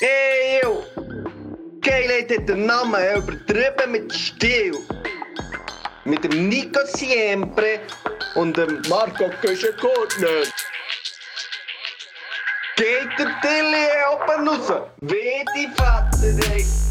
Ey, yo! Geilheit hat den Namen übertrieben mit Stil. Mit dem Nico Siempre und dem Marco Köschenkortner. Geht der Tilly oben raus? Wie die Vater, ey!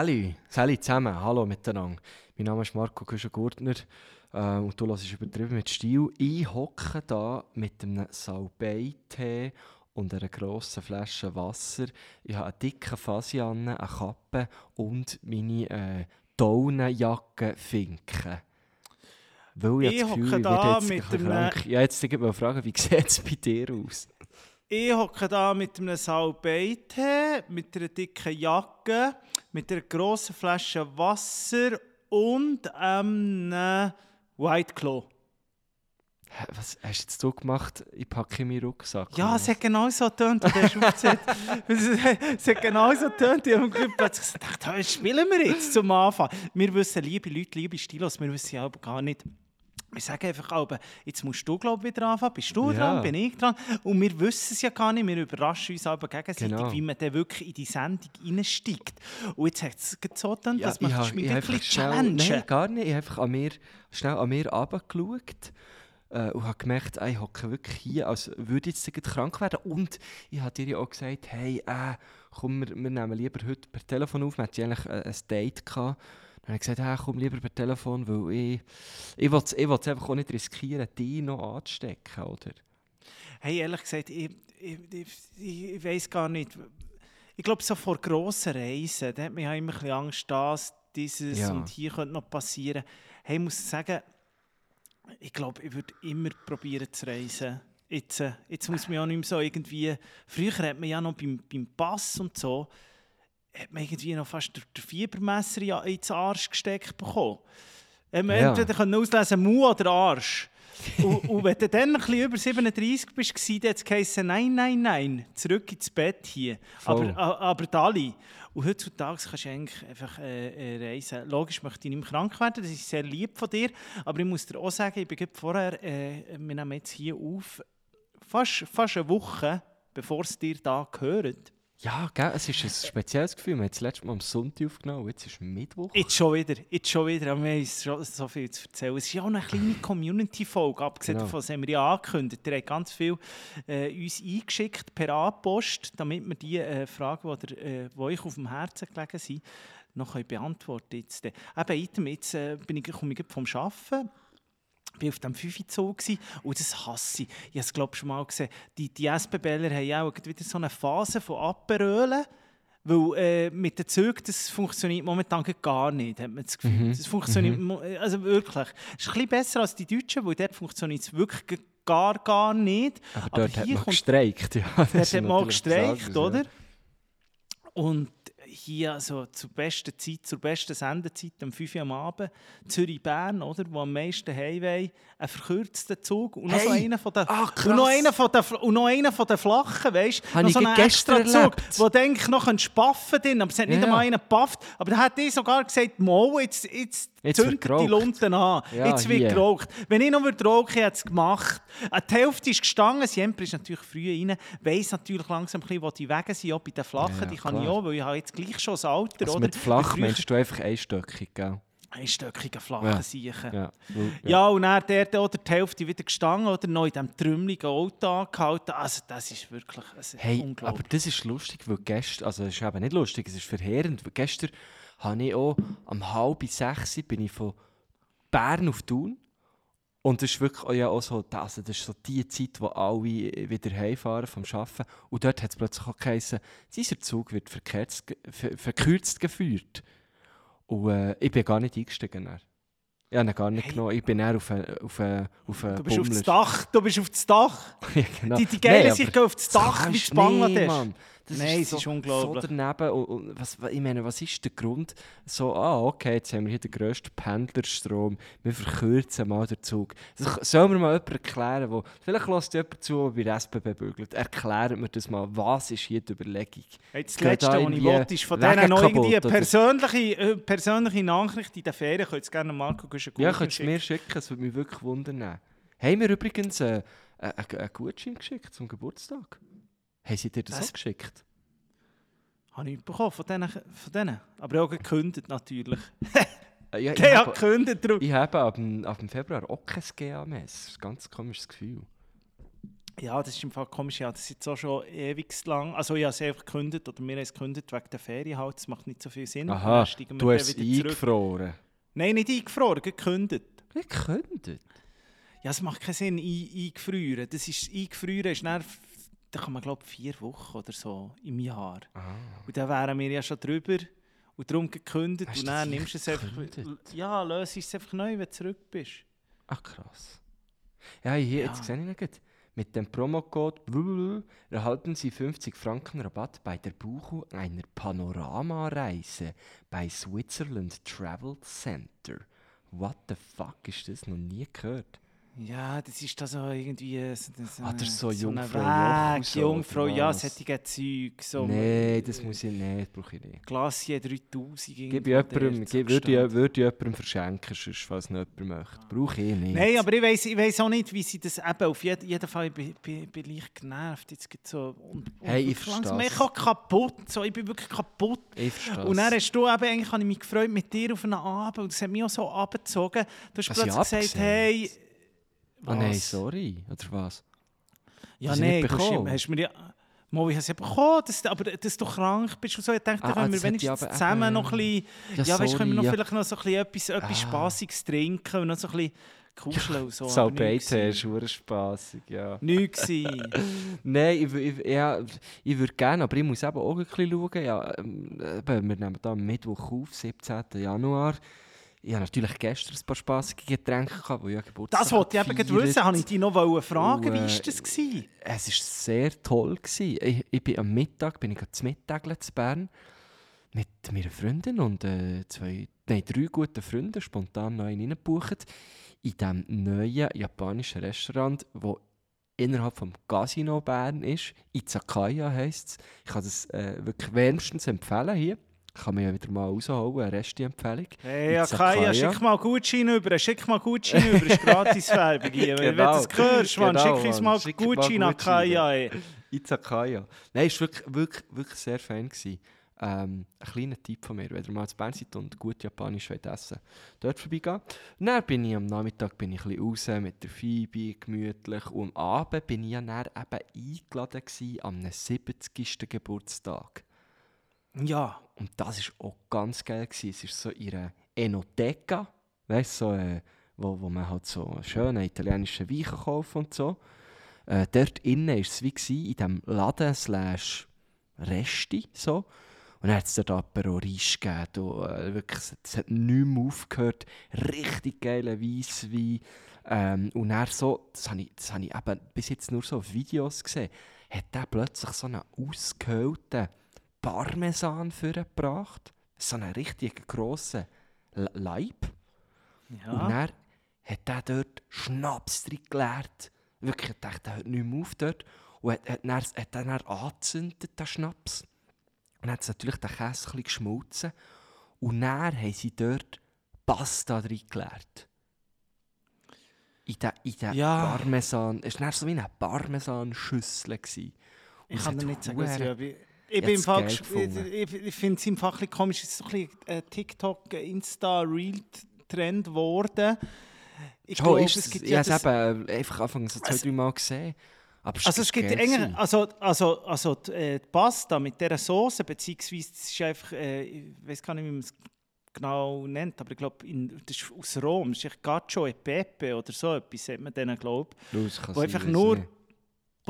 Salut, salut zusammen, hallo miteinander. Mein Name ist Marco Küschen-Gurtner äh, und du hörst übertrieben mit Stil. Ich hocke da mit einem Salbei-Tee und einer grossen Flasche Wasser. Ich habe eine dicke Fasi an, eine Kappe und meine äh, Daunenjacke Finken. Weil ich, Ich hocke da mit bisschen einem- krank. Ja, jetzt wollte ich fragen, wie sieht es bei dir aus? Ich hocke da mit einem Salbeitee, mit einer dicken Jacke, mit einer grossen Flasche Wasser und einem White Claw. Was hast jetzt du gemacht? Ich packe meinen Rucksack. Ja, es hat genau so getönt, und hast du aufgezählt. es hat genau so getönt. Ich habe plötzlich gedacht, hey, spielen wir jetzt zum Anfang. Wir wissen, liebe Leute, liebe Stilos, wir wissen ja gar nicht, wir sagen einfach, aber jetzt musst du glaub, wieder anfangen, bist du Ja. dran, bin ich dran. Und wir wissen es ja gar nicht, wir überraschen uns aber gegenseitig, Genau. wie man dann wirklich in die Sendung reinsteigt. Und jetzt hat es so getan, Ja, dass man mich ich habe wirklich challengen. nein, gar nicht. Ich habe einfach an mir, schnell an mir runtergeschaut äh, und habe gemerkt, ey, ich hocke wirklich hier, als würde ich jetzt krank werden. Und ich habe dir ja auch gesagt, hey, äh, komm, wir, wir nehmen lieber heute per Telefon auf. Wir hatten eigentlich äh, ein Date gehabt. Dann habe ich gesagt, hey, komm lieber per Telefon, weil ich, ich will es einfach auch nicht riskieren, dich noch anzustecken, oder? Hey, ehrlich gesagt, ich, ich, ich, ich weiß gar nicht. Ich glaube, so vor grossen Reisen, da hat man ja immer ein bisschen Angst, das, dieses Ja. und hier könnte noch passieren. Hey, ich muss sagen, ich glaube, ich würde immer probieren zu reisen. Jetzt, äh, jetzt muss man ja nicht mehr so irgendwie... Früher hat man ja noch beim, beim Pass und so, hat man irgendwie noch fast den, den Fiebermesser ja ins Arsch gesteckt bekommen. Man Ja. entweder können auslesen Mu oder Arsch. und, und wenn du dann ein bisschen über 37 bist, dann hat es geheißen, nein, nein, nein, zurück ins Bett hier. Voll. Aber, aber Dali. Und heutzutage kannst du eigentlich einfach äh, äh, reisen. Logisch möchte ich nicht mehr krank werden, das ist sehr lieb von dir. Aber ich muss dir auch sagen, ich bin vorher, äh, wir nehmen jetzt hier auf, fast, fast eine Woche, bevor es dir da gehört. Ja, gell, es ist ein spezielles Gefühl. Wir haben das letzte Mal am Sonntag aufgenommen, jetzt ist Mittwoch. Jetzt schon wieder, jetzt schon wieder. Aber wir haben schon so viel zu erzählen. Es ist ja auch eine kleine Community-Folge. Abgesehen Genau. davon das haben wir ja angekündigt. Ihr habt ganz viel äh, uns eingeschickt per A-Post, damit wir die äh, Fragen, die, äh, die euch auf dem Herzen gelegen sind, noch können beantworten jetzt. Äh, Eben, item, jetzt äh, bin ich, komme ich vom Arbeiten. Ich war auf dem 5 Zoo und das hasse ich. Ich habe es glaube schon mal gesehen. Die, die SBBler haben ja auch wieder so eine Phase von Aperölen. Weil äh, mit den Zügen, das funktioniert momentan gar nicht, hat man das Gefühl. Das funktioniert, mo- äh, also wirklich. Es ist ein bisschen besser als die Deutschen, weil dort funktioniert es wirklich gar, gar nicht. Aber dort hat hier man gestreikt. Ja, Dort hat man gestreikt, oder? anderes, Und hier also zur besten Zeit, zur besten Sendezeit, um 5 Uhr am Abend, Zürich-Bern, oder, wo am meisten Highway, ein verkürzter Zug und noch so Hey! einer von den, Ah, und noch einer von den, und noch einer von den flachen, weißt du? Noch so einen extra Zug, wo denk ich noch ein Spaffen drin, aber es hat nicht Ja. einmal einen gepafft. Aber da hat die sogar gesagt, Mo, jetzt, jetzt, Jetzt zündet wird die geraucht. Lunten an. Ja, jetzt wird hier. geraucht. Wenn ich noch würde rauchen hätte es gemacht. Äh, Die Hälfte ist gestanden, Siempre ist natürlich früh rein, weiss natürlich langsam, ein bisschen, wo die Wege sind, auch bei den Flachen, Ja, die kann ich klar. auch, weil ich habe jetzt gleich schon das Alter, Also oder? mit flach Wie früher- meinst du einfach einstöckig, gell? Einstöckige, flache Ja. Siechen. Ja. weil- Ja, und dann der oder die Hälfte wieder gestanden oder noch in diesem trümmeligen Auto angehalten. Also das ist wirklich also, Hey, aber unglaublich. das ist lustig, weil gestern, also es ist eben nicht lustig, es ist verheerend, weil gestern habe ich auch um halb sechs bin ich von Bern auf Thun und das ist wirklich auch ja auch so, also das ist so die Zeit, wo alle wieder heimfahren vom Arbeiten und dort hat es plötzlich auch geheißen, dieser Zug wird verkürzt, verkürzt geführt und äh, ich bin gar nicht eingestiegen. Dann. Ich habe ihn gar nicht Hey. genommen, ich bin dann auf einen auf auf einen Du bist auf das Bummler. Dach, du bist auf das Dach. Ja, genau. Die, die Geilen Nein, sich auf das Dach wie Bangladesch. Nee. Das Nein, ist es ist unglaublich. So daneben. Und, und was, ich meine, was ist der Grund? So, ah, okay, jetzt haben wir hier den grössten Pendlerstrom. Wir verkürzen mal den Zug. Das, soll mir mal jemand erklären, wo, vielleicht lässt jemand zu, der bei der SBB bügelt. Erklärt mir das mal. Was ist hier die Überlegung? Hey, das Letzte, da was ich wollte, ist von denen noch irgendwie eine persönliche, äh, persönliche Nachricht in den Ferien. Könnt ihr gerne Marco Guschen Ja, könntest du mir schicken, es würde mich wirklich wundern. Haben wir übrigens äh, einen einen Gutschein geschickt zum Geburtstag? Haben sie dir das, Das- auch geschickt? Habe ich nicht bekommen von denen. Von denen. Aber auch gekündigt natürlich. Ja, ich, habe, gekündigt. darum. ich habe ab, dem- ab dem Februar auch kein GAMS. Das ist ein ganz komisches Gefühl. Ja, das ist im Fall komisch. Ja, das ist jetzt auch schon ewig lang. Also ich habe es einfach gekündigt, oder wir haben es gekündigt wegen der Ferien halt. Das macht nicht so viel Sinn. Aha, du hast es eingefroren. Nein, nicht eingefroren, gekündigt. Könntet? Ja, es macht keinen Sinn, ein, eingefrieren. Das ist, eingefrieren ist dann, da kann man glaube ich vier Wochen oder so im Jahr. Ah. Und dann wären wir ja schon drüber und darum gekündigt. Hast und dann nimmst du es einfach, gekündigt? ja, löst es einfach neu, wenn du zurück bist. Ach krass. Ja, hier, Ja. jetzt sehe ich gut. Mit dem Promocode blablabla erhalten Sie 50 Franken Rabatt bei der Buchung einer Panoramareise bei Switzerland Travel Center. What the fuck ist das? Noch nie gehört. Ja, das ist da so irgendwie äh, so, so, Ah, das ist so ein Jungfrau Weg, so, Jungfrau, ja, was? solche Zeug. So, Nein, das muss ich nicht, brauche ich nicht. Glacier 3000 Gib jemandem, gib, so würde, ich, würde ich jemandem verschenken, sonst, falls noch jemand möchte. Brauche ich nicht. Nein, aber ich weiß ich weiss auch nicht, wie sie das eben, auf jeden, jeden Fall, ich bin, bin, bin leicht genervt. Jetzt gibt's so, und, und Hey, ich versteh's. Ich bin kaputt, so, ich bin wirklich kaputt. Ich verstehe Und dann hast du eben, eigentlich habe ich mich gefreut mit dir auf einen Abend und das hat mich auch so abgezogen. Du hast Hast plötzlich gesagt, abgesehen? Hey... Oh nein, Was? sorry. Oder was? Ja, Hast nein, du hast, mir ja... Mal, ich habe ja bekommen, dass, aber dass du krank bist und so. Ich dachte, Ah, können das wir wenigstens aber zusammen eben- noch ein bisschen... Ja, Ja, weißt, können wir noch ja. vielleicht noch so ein bisschen etwas, etwas Ah. Spassiges trinken und noch so ein bisschen kuscheln und so. Tee ist verdammt spassig, ja. Nichts gewesen. Nein, ich, ich, ja, ich würde gerne, aber ich muss eben auch ein bisschen schauen. Ja, ähm, eben, wir nehmen da am Mittwoch auf, 17. Januar. Ich habe natürlich gestern ein paar spassige Getränke gehabt, weil ich Geburtstag Das wollte ich eben gerade wissen. Habe ich dich noch fragen, Und, wie äh, war das? Gewesen? Es war sehr toll. Gewesen. Ich, ich bin am Mittag bin ich zu Mittageln zu Bern mit meiner Freundin und äh, zwei, nein, drei guten Freunden spontan einen reingebucht in diesem neuen japanischen Restaurant, wo innerhalb vom Casino Bern ist. Izakaya heisst es. Ich kann das äh, wirklich wärmstens empfehlen hier. Kann man ja wieder mal rausholen, eine Resti-Empfehlung. Hey, ja. Kaya, schick mal Gutschein über, schick mal Gutschein über, ist Gratiswerbung hier. Wenn Genau. du das hörst, Mann, Genau, schick uns mal Schick Gutschein an. Kaya. Izakaya. Nein, es war wirklich, wirklich, wirklich sehr fein. Gewesen. Ähm, ein kleiner Tipp von mir, wenn ihr mal zu Bern seid und gut Japanisch wollt essen dort vorbeigehen. Dann bin ich am Nachmittag bin ich ein bisschen raus mit der Phoebe, gemütlich. Und am Abend bin ich ja dann eben eingeladen gewesen, am 70. Geburtstag. Ja, Und das war auch ganz geil. Gewesen. Es ist so einer Enoteca, weißt so, äh, wo, wo man halt so einen schönen italienischen Wein kaufen und so. Äh, dort innen war es wie gewesen, in diesem Laden slash Resti. So. Und dann hat es dort Aperol-Risch gegeben. Da, äh, wirklich, es, hat nicht mehr aufgehört. Richtig geiler Weisswein. Ähm, und dann so, das habe ich, das habe ich eben bis jetzt nur so auf Videos gesehen, hat der plötzlich so einen ausgehöhlten Parmesan vorgebracht. So einen richtig grossen Leib. Und ja. dann hat er dort Schnaps drin geleert. Wirklich, ich dachte, der hört nicht mehr auf dort. Und hat, hat, dann, hat er dann angezündet, den Schnaps. Und dann hat natürlich den Käse ein geschmolzen. Und dann haben sie dort Pasta drin geleert. In den Ja. Parmesan. Es war so wie eine Parmesan-Schüssel. Und Ich kann dir nicht sagen, was ich, ich, bin gefunden. ich, ich, finde es im bisschen komisch, es ist so ein bisschen äh, TikTok, äh, Insta, Reel-Trend geworden. Ich Oh, glaube, ist es es gibt ja habe es das, eben einfach Anfang so zwei, Also- drei Mal gesehen. Aber also es gibt enger, also, also, also die, äh, die Pasta mit dieser Soße, beziehungsweise es ist einfach, äh, ich weiß gar nicht, wie man es genau nennt, aber ich glaube, das ist aus Rom, das ist echt Gaccio e Pepe oder so etwas, sagt man denen, glaube ich. Wo einfach nur nicht.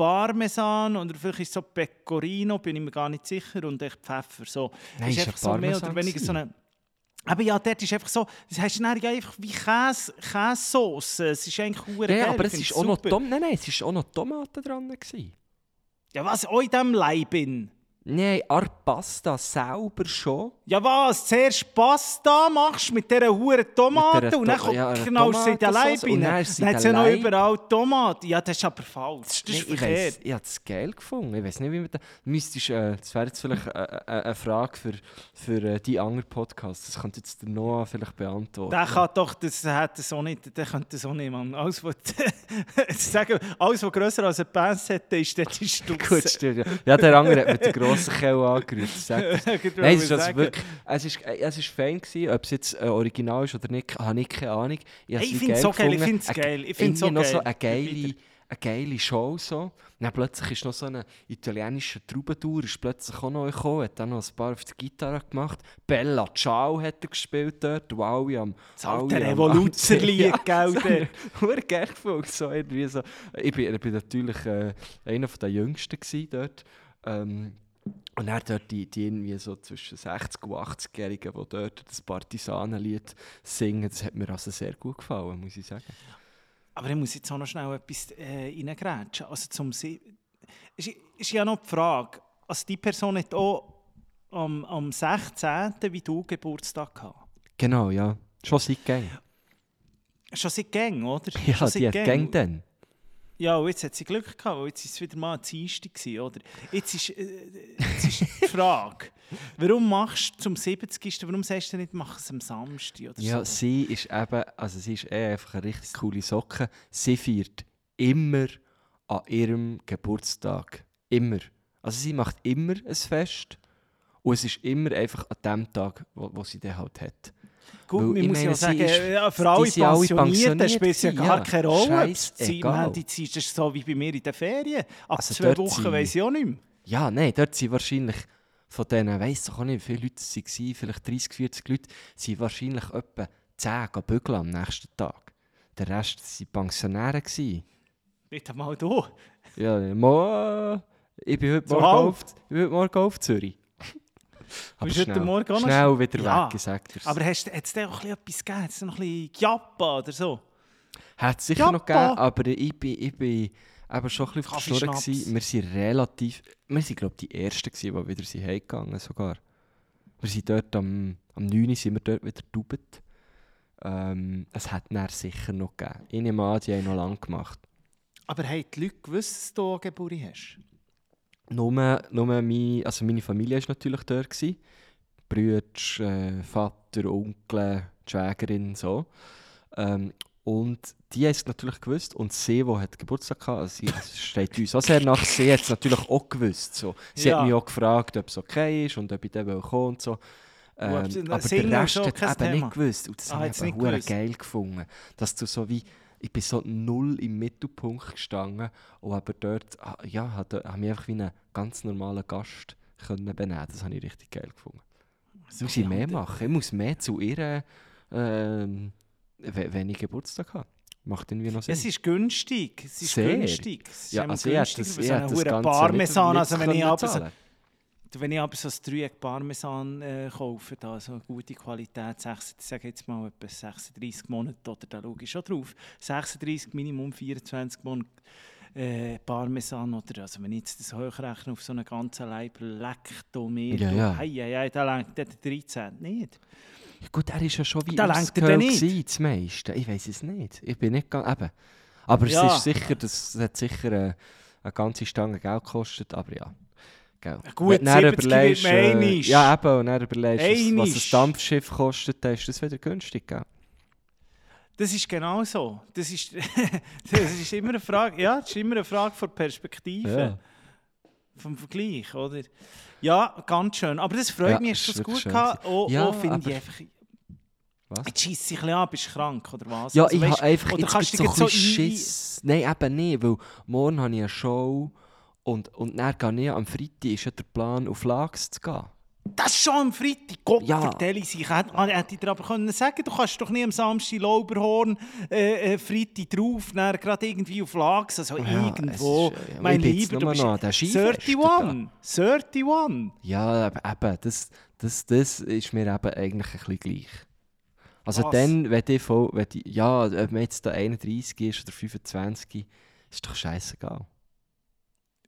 Parmesan oder vielleicht ist es so Pecorino, bin ich mir gar nicht sicher, und echt Pfeffer. So. Nein, ist ist einfach so mehr oder weniger so eine. Aber ja, dort ist einfach so, das heißt dann ja einfach wie Käse, Käsesauce. Es ist eigentlich Ja, ja, geil, aber es ist auch noch. Tom nein, nein, es ist auch noch Tomaten dran gewesen. Ja, was? Auch in diesem Leib in. Nein, an Pasta selber schon. Ja was, zuerst Pasta machst mit dieser huren Tomate Mit dieser und dann kommt- ja, knallst du in den Leib Tomatensauce und rein. dann sie hat sie ja noch überall Tomaten. Ja, das ist aber falsch. Das ist Nee, ich, verkehrt. weiss, ich habe es geil gefunden. Ich weiß nicht, wie man da... Müsstest, äh, das wäre jetzt vielleicht äh, äh, eine Frage für, für äh, die anderen Podcasts. Das könnte jetzt der Noah vielleicht beantworten. Der kann doch, das hat das auch nicht, der könnte das auch nicht, Mann. Alles, was, sagen, alles, was grösser als ein Pants hat, ist der ist Gut, stimmt. Ja. ja, der andere hat mit der grossen Kelle angerührt. Das. Nein, es ist also wirklich, es ist, äh, es ist fein gewesen, ob es jetzt äh, original ist oder nicht, habe ich keine Ahnung. Ich, Hey, ich finde es so geil, ich finde es Eine- geil, ich finde es so noch so geil. eine geile, eine geile Show so. Dann plötzlich ist noch so ein italienischer Troubadour ist plötzlich auch noch gekommen, hat dann noch ein paar auf die Gitarre gemacht. Bella Ciao hat er gespielt dort, wow, ja, am Das alte Revoluzerlied, gell, der. Hure geil gefunden, so irgendwie so. Ich bin, ich bin natürlich äh, einer der Jüngsten gewesen dort. Ähm, und er dort die, die irgendwie so zwischen 60 und 80-Jährigen, die dort das Partisanenlied singen, das hat mir also sehr gut gefallen, muss ich sagen. Aber ich muss jetzt auch noch schnell etwas äh, reingrätschen. Also zum Se ist, ist ja noch die Frage, also die Person hat auch am, am 16. wie du Geburtstag gehabt. Genau, ja. Schon seit Gang. Schon seit Gang, oder? Ja, Schon die hat Gang dann. Ja, und jetzt hat sie Glück gehabt, weil jetzt ist es wieder mal ein Dienstag gewesen, oder? Jetzt ist, äh, jetzt ist die Frage, warum machst du zum 70. Warum sagst du nicht, mach es am Samstag oder Ja, so? sie ist eben, also sie ist eh einfach eine richtig coole Socke. Sie feiert immer an ihrem Geburtstag. Immer. Also sie macht immer ein Fest. Und es ist immer einfach an dem Tag, wo, wo sie den halt hat. Gut, Weil ich muss ja sagen, ist- ja, für die alle Pensionierten pensioniert spielt es ja gar ja. keine Rolle. Sie im Handy das ist so wie bei mir in den Ferien. Ab Also zwei Wochen sind- weiss ich auch nicht mehr. Ja, nein, dort sind wahrscheinlich von denen, weiss doch auch nicht, wie viele Leute es waren, vielleicht 30, 40 Leute, sind wahrscheinlich etwa 10 gehen bügeln am nächsten Tag. Der Rest waren Pensionäre. Nicht einmal du. Ja, mo, ich bin heute So morgen, auf, ich bin heute morgen auf Zürich. Aber Bist du heute schnell, Morgen schnell sch- wieder Ja, weg, ich sag dir's. Aber hat es dir auch etwas gegeben? Hat es noch ein bisschen Giappa oder so? Hat es sicher Ja, noch gegeben, aber ich bin, ich bin eben schon ein bisschen gewesen. Wir sind relativ, wir sind glaube ich die Ersten gewesen, die wieder sind heimgegangen sogar. Wir sind dort am, am 9. Uhr sind wir dort wieder getaubt. Ähm, es hat dann sicher noch gegeben. Ich nehme an, die haben noch lange gemacht. Aber haben die Leute gewusst, dass du eine Geburt hast? Nur, nur meine, also meine Familie war natürlich dort. Gewesen. Brüder, äh, Vater, Onkel, die Schwägerin, so. Ähm, und die haben es natürlich gewusst. Und sie, die hat Geburtstag hatte, also sie, steht uns auch sehr nach, sie hat es natürlich auch gewusst. So. Sie Ja. hat mich auch gefragt, ob es okay ist und ob ich dann will kommen und so. Ähm, sie- aber der Rest hat eben Thema. nicht gewusst. Und das Ah, habe ich eben geil gefunden. Dass du so wie, ich bin so null im Mittelpunkt gestanden und aber dort, ah, ja, hat, habe mich einfach wie einen ganz normalen Gast können benehmen. Das habe ich richtig geil gefunden. So muss ich mehr machen. Ich muss mehr zu ihr, ähm, we- wenn ich Geburtstag habe. Macht irgendwie noch Sinn. Es ist günstig. Es ist Sehr. günstig. Es ist ja, also ich hätte günstig das, ich so hätte das Ganze Parmesan. nicht, Also wenn ich zahlen. Wenn ich aber so ein Dreieck Parmesan äh, kaufe, da so eine gute Qualität, 6, ich sage jetzt mal etwa 36 Monate, oder da schaue ich schon drauf, 36 Minimum 24 Monate äh, Parmesan, oder also wenn ich jetzt das hochrechne auf so einen ganzen Leib Lektometer, Ja, ja. hei, hei, hei, da lenkt der 13 nicht. Ja, Gut, er ist ja schon wie Da ausgehöhlt das meiste. Ich weiß es nicht. Ich bin nicht ganz... Eben. Aber Ja. es ist sicher, das hat sicher äh, eine ganze Stange Geld gekostet, aber ja. Gell. gut, Wenn du dann 70 überlegst, äh. Ja, eben, und dann überlegst, was, was ein. Dampfschiff kostet, dann ist das wieder günstig, gell? Das ist genau so. Das ist, das ist immer eine Frage, ja, das ist immer eine Frage von Perspektive. Ja. Vom Vergleich, oder? Ja, ganz schön. Aber das freut Ja, mich, hast du wirklich gut gehabt? Auch, Ja, auch finde ich einfach... Was? Jetzt scheisst sich ein bisschen an, bist du krank oder was? Ja, Also, ich habe einfach oder jetzt kannst du so dich jetzt Schiss. Nein, eben nicht, weil morgen habe ich eine Show und, und dann gehe ich am Freitag, ist ja der Plan, auf Lags zu gehen. Das ist schon am Freitag. Gott, Ja. vertelle ich. Hätte hätte ich dir aber können sagen du kannst doch nicht am Samstag Lauberhorn äh, äh, Freitag drauf, dann gerade irgendwie auf Lags, also Ja, irgendwo. ist, äh, mein Lieber, du bist noch Skifesten 31. 31. Ja, eben, eben das, das, das ist mir eben eigentlich ein bisschen gleich. Also Was? dann, wenn ich, voll, wenn ich ja, ob man jetzt da 31 ist oder 25, ist doch scheißegal.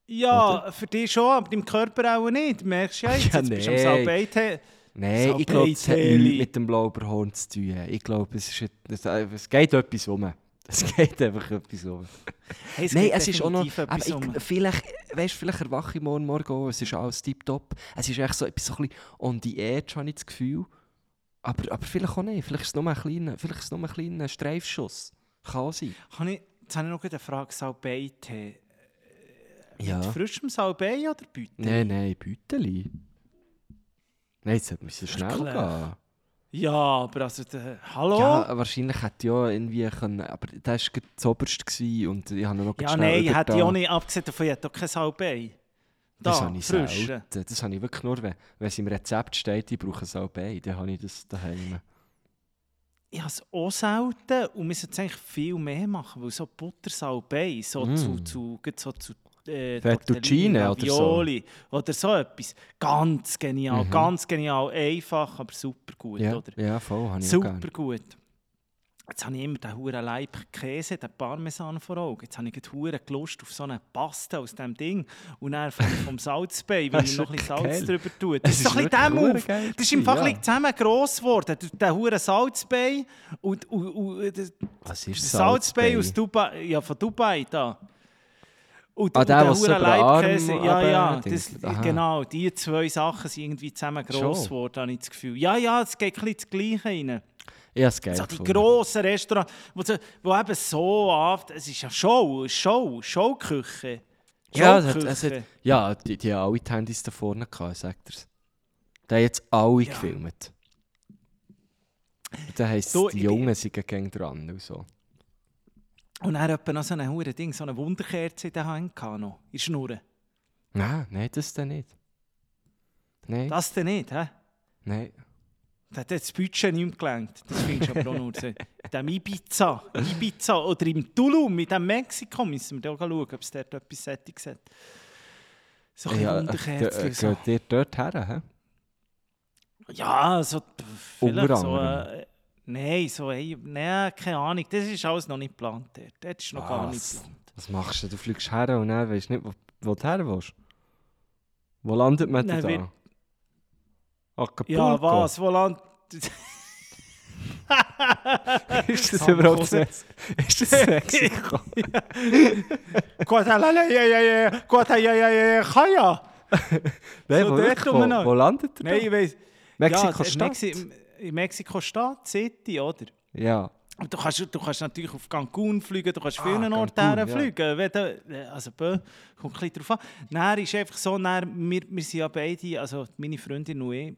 Ja, für dich schon, aber deinem Körper auch nicht. Du merkst ja jetzt, Ja, jetzt bist du am nee. Salbeite. Nein, ich glaube, es hat nichts mit dem Blauberhorn zu tun. Ich glaube, es, ist, es, es geht etwas um. Es geht einfach etwas um. Hey, Nein, geht es ist auch noch. Aber etwas um. ich, vielleicht, weißt, vielleicht erwache ich morgen Morgen auch, es ist alles tiptop. Es ist echt so, ich bin so ein bisschen on the edge, habe ich das Gefühl. Aber, aber vielleicht auch nicht. Vielleicht ist es nur ein kleiner, vielleicht ist es nur ein kleiner Streifschuss. Kann sein. Kann ich, jetzt habe ich noch eine Frage. Salbeite. Ja. Mit frischem Salbei oder Büte? Nein, nein, Büteli. Nein, jetzt müssen schnell gehen. Ja, aber also, der, hallo? Ja, wahrscheinlich hätte ja irgendwie können, aber das war das Oberste und ich habe noch Ja, schnell nein, über hätte ich auch nicht abgesehen davon, ich hätte doch kein Salbei. Da, Das habe ich frisch. selten. Das habe ich wirklich nur, wenn, wenn es im Rezept steht, ich brauche Salbei, dann habe ich das daheim. Ich habe es auch selten und wir sollten eigentlich viel mehr machen, weil so Buttersalbei, so Mm. zu, zu, so zu äh, Fettuccine oder so. Oder so etwas. Ganz genial, Mhm. ganz genial, einfach, aber super gut, Ja, oder? ja, voll, habe ich Super gut. Jetzt habe ich immer den huren Leib Käse, den Parmesan vor Augen. Jetzt habe ich gerade hure Lust auf so eine Pasta aus diesem Ding. Und dann vom, vom Salzbei, weil Das ich noch ein bisschen Salz drüber tue. Es Das ist so ein bisschen geil Das ist im Fall ja. zusammen gross geworden. Der- hure Salzbei und, und, und das Was ist Salzbei aus Dubai, ja, von Dubai da. Und, Ah, und der, so hure Leibkäse. Ja, ja, das, genau. Die zwei Sachen sind irgendwie zusammen gross geworden, habe ich das Gefühl. Ja, ja, es geht ein bisschen das Gleiche rein. Habe es geil So die grossen Restaurants, wo, wo eben so ab, es ist ja Show, Show, Showküche. Ja, es hat, es hat, ja die, die haben alle die Handys da vorne gehabt, sagt er's. Die haben jetzt alle Ja. gefilmt. Und dann heisst es, die Jungen sind gegen dran und so. Und dann etwa noch so ein hure Ding, so eine Wunderkerze in der Hand gehabt noch, in der Schnur. Nein, nein, das dann nicht. Nein, Das denn nicht, hä? nein. Da hat das Budget nicht gelangt. Das findest du aber auch nur so. In dem Ibiza, Ibiza oder im Tulum, in dem Mexiko, müssen wir da schauen, ob es dort etwas Sättiges hat. So ein Ja, Wunderkerzen. ge- so. geht ihr dort her? Hä? Ja, so vielleicht so. Äh, Nein, so, hey, nee, keine Ahnung. Das ist alles noch nicht geplant. Dort. Das ist noch gar nicht Was? geplant. Was machst du? Du fliegst her und dann weißt nicht, wo, wo du her willst. Wo landet man denn Nein, da? Acapulco? Ja, was? Wo land. Ist das San überhaupt Jose. Mex Ist das Mexiko? Guadalajara, Guadalajara, Nein, So wo, dort wirklich, rum wo, noch. wo landet er Nein, ich da? weiss. Mexiko ja, Stadt? Mexi in Mexiko-Stadt, City, oder? Ja. Und Du kannst, du kannst natürlich auf Cancun fliegen, du kannst vielen Ah, Orten Cancun, ja. fliegen. Wenn du, also, bö, kommt ein bisschen drauf an. Dann ist einfach so, dann, wir, wir sind ja beide, also meine Freundin und ich,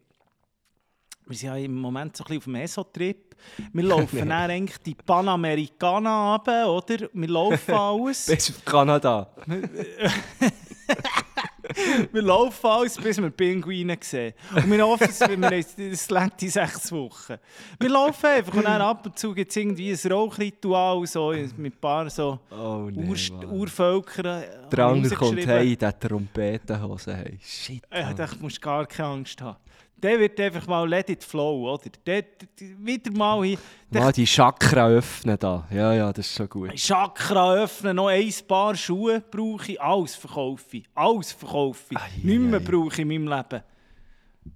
wir sind ja im Moment so ein bisschen auf dem ESO-Trip. Wir laufen dann eigentlich die Panamericana runter, oder? Wir laufen alles. Bis auf Kanada. wir laufen alles, bis wir Pinguine sehen. Und wir hoffen, es- längt in sechs Wochen. Wir laufen einfach und dann ab und zu gibt es irgendwie ein Rauchritual so, mit ein paar so Oh nein, Ur Mann. Urvölker. äh, Der andere kommt hey der Trompetenhose. Hey. Shit. Ja, Mann. da musst du gar keine Angst haben. Der wird einfach mal let it flow, oder? Der, der, wieder mal hier. Mal die Chakra öffnen da. Ja, ja, das ist schon gut. Chakra öffnen, noch ein paar Schuhe brauche ich, alles verkaufe ich. Alles verkaufe ich. Ei, Nichts mehr brauche ich in meinem Leben.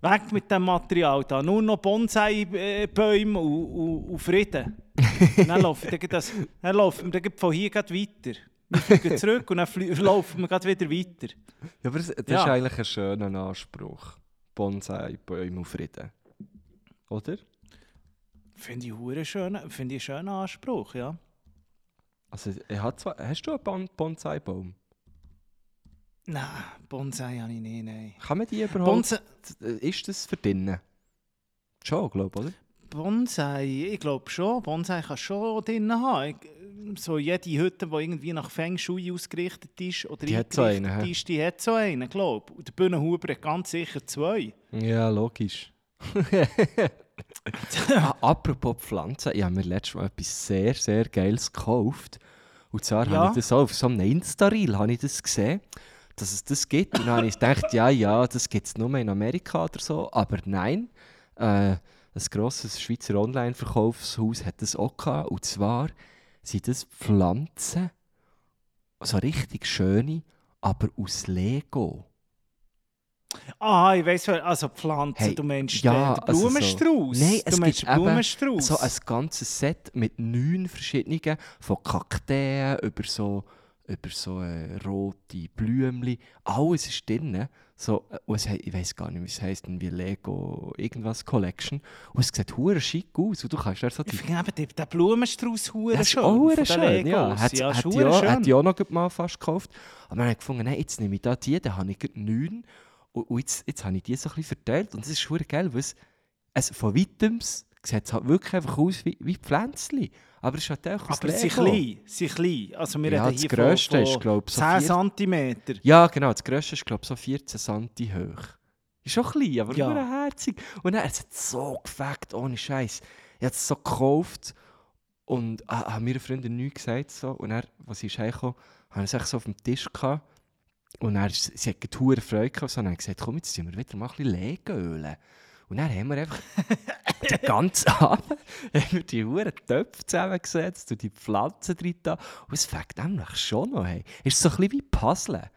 Weg mit dem Material da. Nur noch Bonsai-Bäume und, und, und Frieden. dann laufen wir das- dann laufen wir von hier gleich weiter. Wir fliegen zurück und dann laufen wir wieder weiter. Ja, aber das, das Ja. ist eigentlich ein schöner Anspruch. Bonsai, Bäume und Frieden. Oder? Finde ich, hure schön, finde ich einen schönen Anspruch, ja. Also, er hat zwar, hast du einen Bon- Bonsai-Baum? Nein, Bonsai habe ich nicht, nein. Kann man die überhaupt... Bonsai, Ist das für drinnen? Schon, glaube ich, oder? Bonsai, ich glaube schon. Bonsai kann schon drin haben. Ich, so jede Hütte, die irgendwie nach Feng Shui ausgerichtet ist oder Die hat so einen, ist, die hat so einen, glaube ich. Und der Bühnenhuber hat ganz sicher zwei. Ja, logisch. ah, apropos Pflanzen, ich habe mir letztes Mal etwas sehr, sehr Geiles gekauft. Und zwar Ja. habe ich das auch auf so einem Insta-Reel habe ich das gesehen, dass es das gibt. Und dann habe ich gedacht, ja, ja, das gibt es nur in Amerika oder so. Aber nein, äh, ein grosses Schweizer Online-Verkaufshaus hat das auch gehabt. Und zwar sind das Pflanzen, so richtig schöne, aber aus Lego. Ah, ich weiss, also Pflanzen, Hey, du meinst ja, den also so- Blumenstrauß. Nein, es gibt Blumenstrauß. So ein ganzes Set mit neun verschiedenen, von Kakteen über so, über so äh, rote Blümchen. Alles ist drin. So, äh, und es, he- ich weiß gar nicht, wie es heisst, wie Lego irgendwas Collection. Und es sieht hure schick aus. Und du kannst so ich die finde eben den Blumenstrauß hure Ja, es schön. auch hure schön, ja. Hat, ja, hat, ich schön. hat ich auch noch mal fast gekauft. Aber dann habe ich gefunden, nein, jetzt nehme ich da die, dann habe ich neun. Und, und jetzt, jetzt habe ich die so ein bisschen verteilt. Und es ist hure geil, weil es, es von weitem sieht es halt wirklich einfach aus wie, wie Pflänzchen. Aber es ist halt auch aus Aber sie Lego. klein, sie klein. Also wir Ja, reden das Grösste von, ist, von glaub, so 10 vier- cm. Ja, genau. Das grösste ist, glaube ich, so 14 cm hoch. Ist schon klein, aber Ja. herzig. Und dann, es hat so gefackt, ohne Scheiß. Ich habe es so gekauft und ah, habe meiner Freundin nichts gesagt. So. Und dann, als sie ist heimgekommen, habe ich es so auf dem Tisch gehabt. Und dann, sie hat eine Freude gehabt. Und dann habe ich gesagt, komm, jetzt ziehen wir wieder mal ein bisschen Legölen. Und dann haben wir einfach den ganzen Abend haben wir die Huren Töpfe zusammengesetzt und die Pflanzen drin. Und es fängt nämlich schon noch. Hey. Ist so ein bisschen wie Puzzle.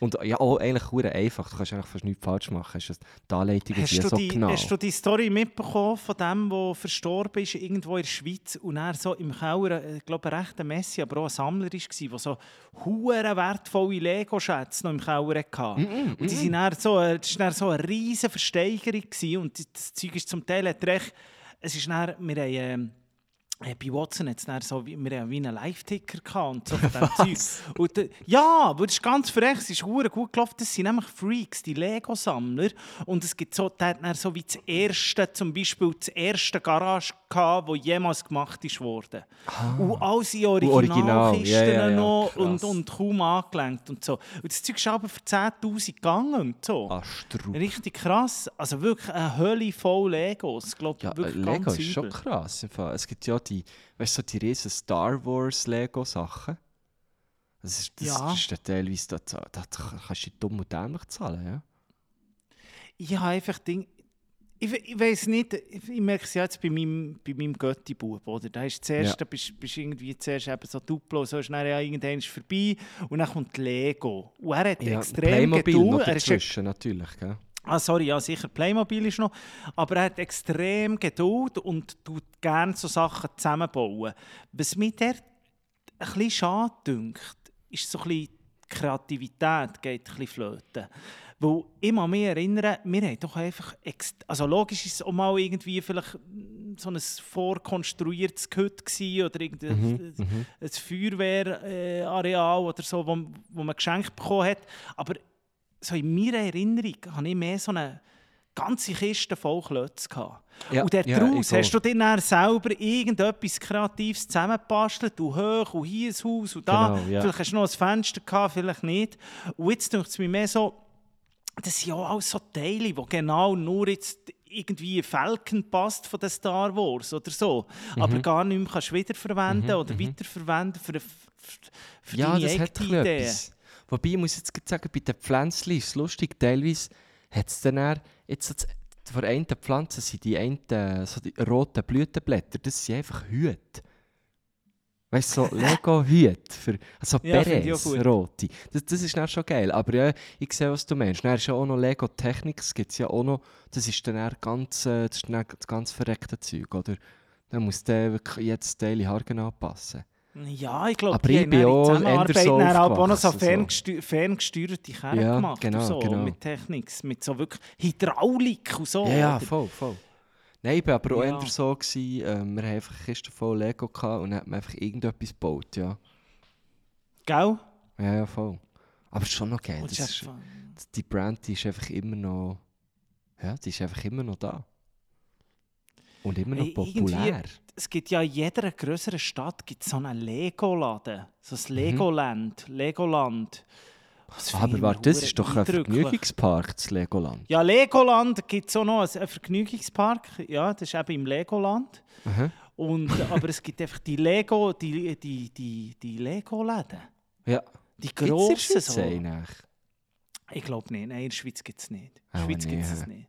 Und ja, auch eigentlich hure einfach. Du kannst eigentlich fast nichts falsch machen. Hast die Anleitung Hast du, so die, genau. hast du die Story mitbekommen von dem, der verstorben ist, irgendwo in der Schweiz und er so im Keller, äh, ich glaube, ein rechter Messi, aber auch ein Sammler war, der so hure wertvolle Lego-Schätze noch im Keller hatte. Mm, Und die sind dann so, äh, das war dann so eine riesige Versteigerung gewesen. und das Zeug ist zum Teil recht, es ist dann, wir haben, ähm, äh, bei Watson dann so, wie, wir wie einen Live-Ticker und so von dem Zeug. Und, äh, ja, aber das ist ganz frech, es ist gut gelaufen. Das sind nämlich Freaks, die Lego-Sammler. Und es gibt so, der hat so wie das erste, zum Beispiel das erste Garage gehabt, das jemals gemacht ist worden. Und all seine Original, Originalkisten ja, ja, ja, noch krass. und, und kaum angelenkt und so. Und das Zeug ist aber für 10'000 gegangen und so. Ah, Strupp. Richtig krass. Also wirklich eine Hölle voll Legos. Ich glaube, Ja, wirklich Lego ganz ist schon übel. krass. im Fall. Es gibt ja die, weißt du, so die riesen Star Wars Lego-Sachen. Das ist, das, Ja. das ist teilweise, da, da, da kannst du dumm und dämlich zahlen. Ja? Ich habe einfach Ding. Ich, ich weiß nicht, ich merke es jetzt bei meinem, bei meinem Götti-Bub, oder? Da ist zuerst, Ja. da bist, bist irgendwie zuerst eben so Duplo, so ist dann ja irgendwann vorbei und dann kommt Lego. Und er hat Ja, extrem Geduld. Er ist natürlich. Gell? Ah, sorry, ja, sicher, Playmobil ist noch. Aber er hat extrem Geduld und tut gerne so Sachen zusammenbauen. Was mir der ein bisschen schade dünkt, ist so ein bisschen die Kreativität geht ein bisschen flöten. Weil ich kann mich erinnern, wir haben doch einfach, also logisch ist es auch mal irgendwie vielleicht so ein vorkonstruiertes Gehüt oder irgendein ein Feuerwehrareal oder so, wo, wo man geschenkt bekommen hat. Aber so in meiner Erinnerung habe ich mehr so eine ganze Kiste voll Klötze gehabt. Ja, und ja, daraus ich hast du dir dann selber irgendetwas Kreatives zusammengebastelt, du hoch und hier ein Haus und da. Genau, ja. Vielleicht hast du noch ein Fenster gehabt, vielleicht nicht. Und jetzt denkt es mir mehr so, das sind ja alles so Teile, wo genau nur jetzt irgendwie Falcon passt von den Star Wars oder so, Mhm. aber gar nicht mehr kannst wiederverwenden oder weiterverwenden für, für, für Ja, deine eigene Idee. Wobei, ich muss jetzt sagen, bei den Pflänzchen ist es lustig, teilweise hat es dann eher, jetzt von der einen Pflanze sind die einen, so die roten Blütenblätter, das sind einfach Hüte. Weißt du, so Lego-Hüte, für, also Ja, Berets, rote. Das, das ist dann schon geil. Aber ja, ich sehe, was du meinst. Dann ist ja auch noch Lego-Technik, das gibt ja auch noch, das ist dann eher ganz, äh, das, ist dann das ganz verreckte Zeug, oder? Dann muss der wirklich jedes Teil haargenau passen. Ja, ich glaube, die ich haben dann auch Zusammenarbeit dann auch noch so aufgewachsen, so. ferngesteu ferngesteuerte Kerne Ja, gemacht. genau, so, genau. Mit Technik, mit so wirklich Hydraulik und so. Ja, ja, voll, voll. Nein, ich war aber auch Ja. eher so, gewesen, ähm, wir haben einfach eine Kiste voll Lego gehabt und dann hat man einfach irgendetwas gebaut, ja. Gell? Ja, ja, voll. Aber es ist schon noch geil. Und Das ist, die Brand die ist einfach immer noch, ja, die ist einfach immer noch da. Und immer noch irgendwie- populär. es gibt ja in jeder größeren Stadt gibt so einen Lego-Laden. So ein Legoland. Legoland. Ich Aber warte, das ist doch ein. Vergnügungspark, das Legoland. Ja, Legoland gibt es auch noch einen Vergnügungspark. Ja, das ist eben im Legoland. Aha. Und, aber es gibt einfach die Lego, die, die, die, die Lego-Läden. Ja. Die Gibt's in der grossen Schweiz so. Ich glaube nicht. Nein, in der Schweiz gibt es nicht. In der Schweiz gibt es nicht.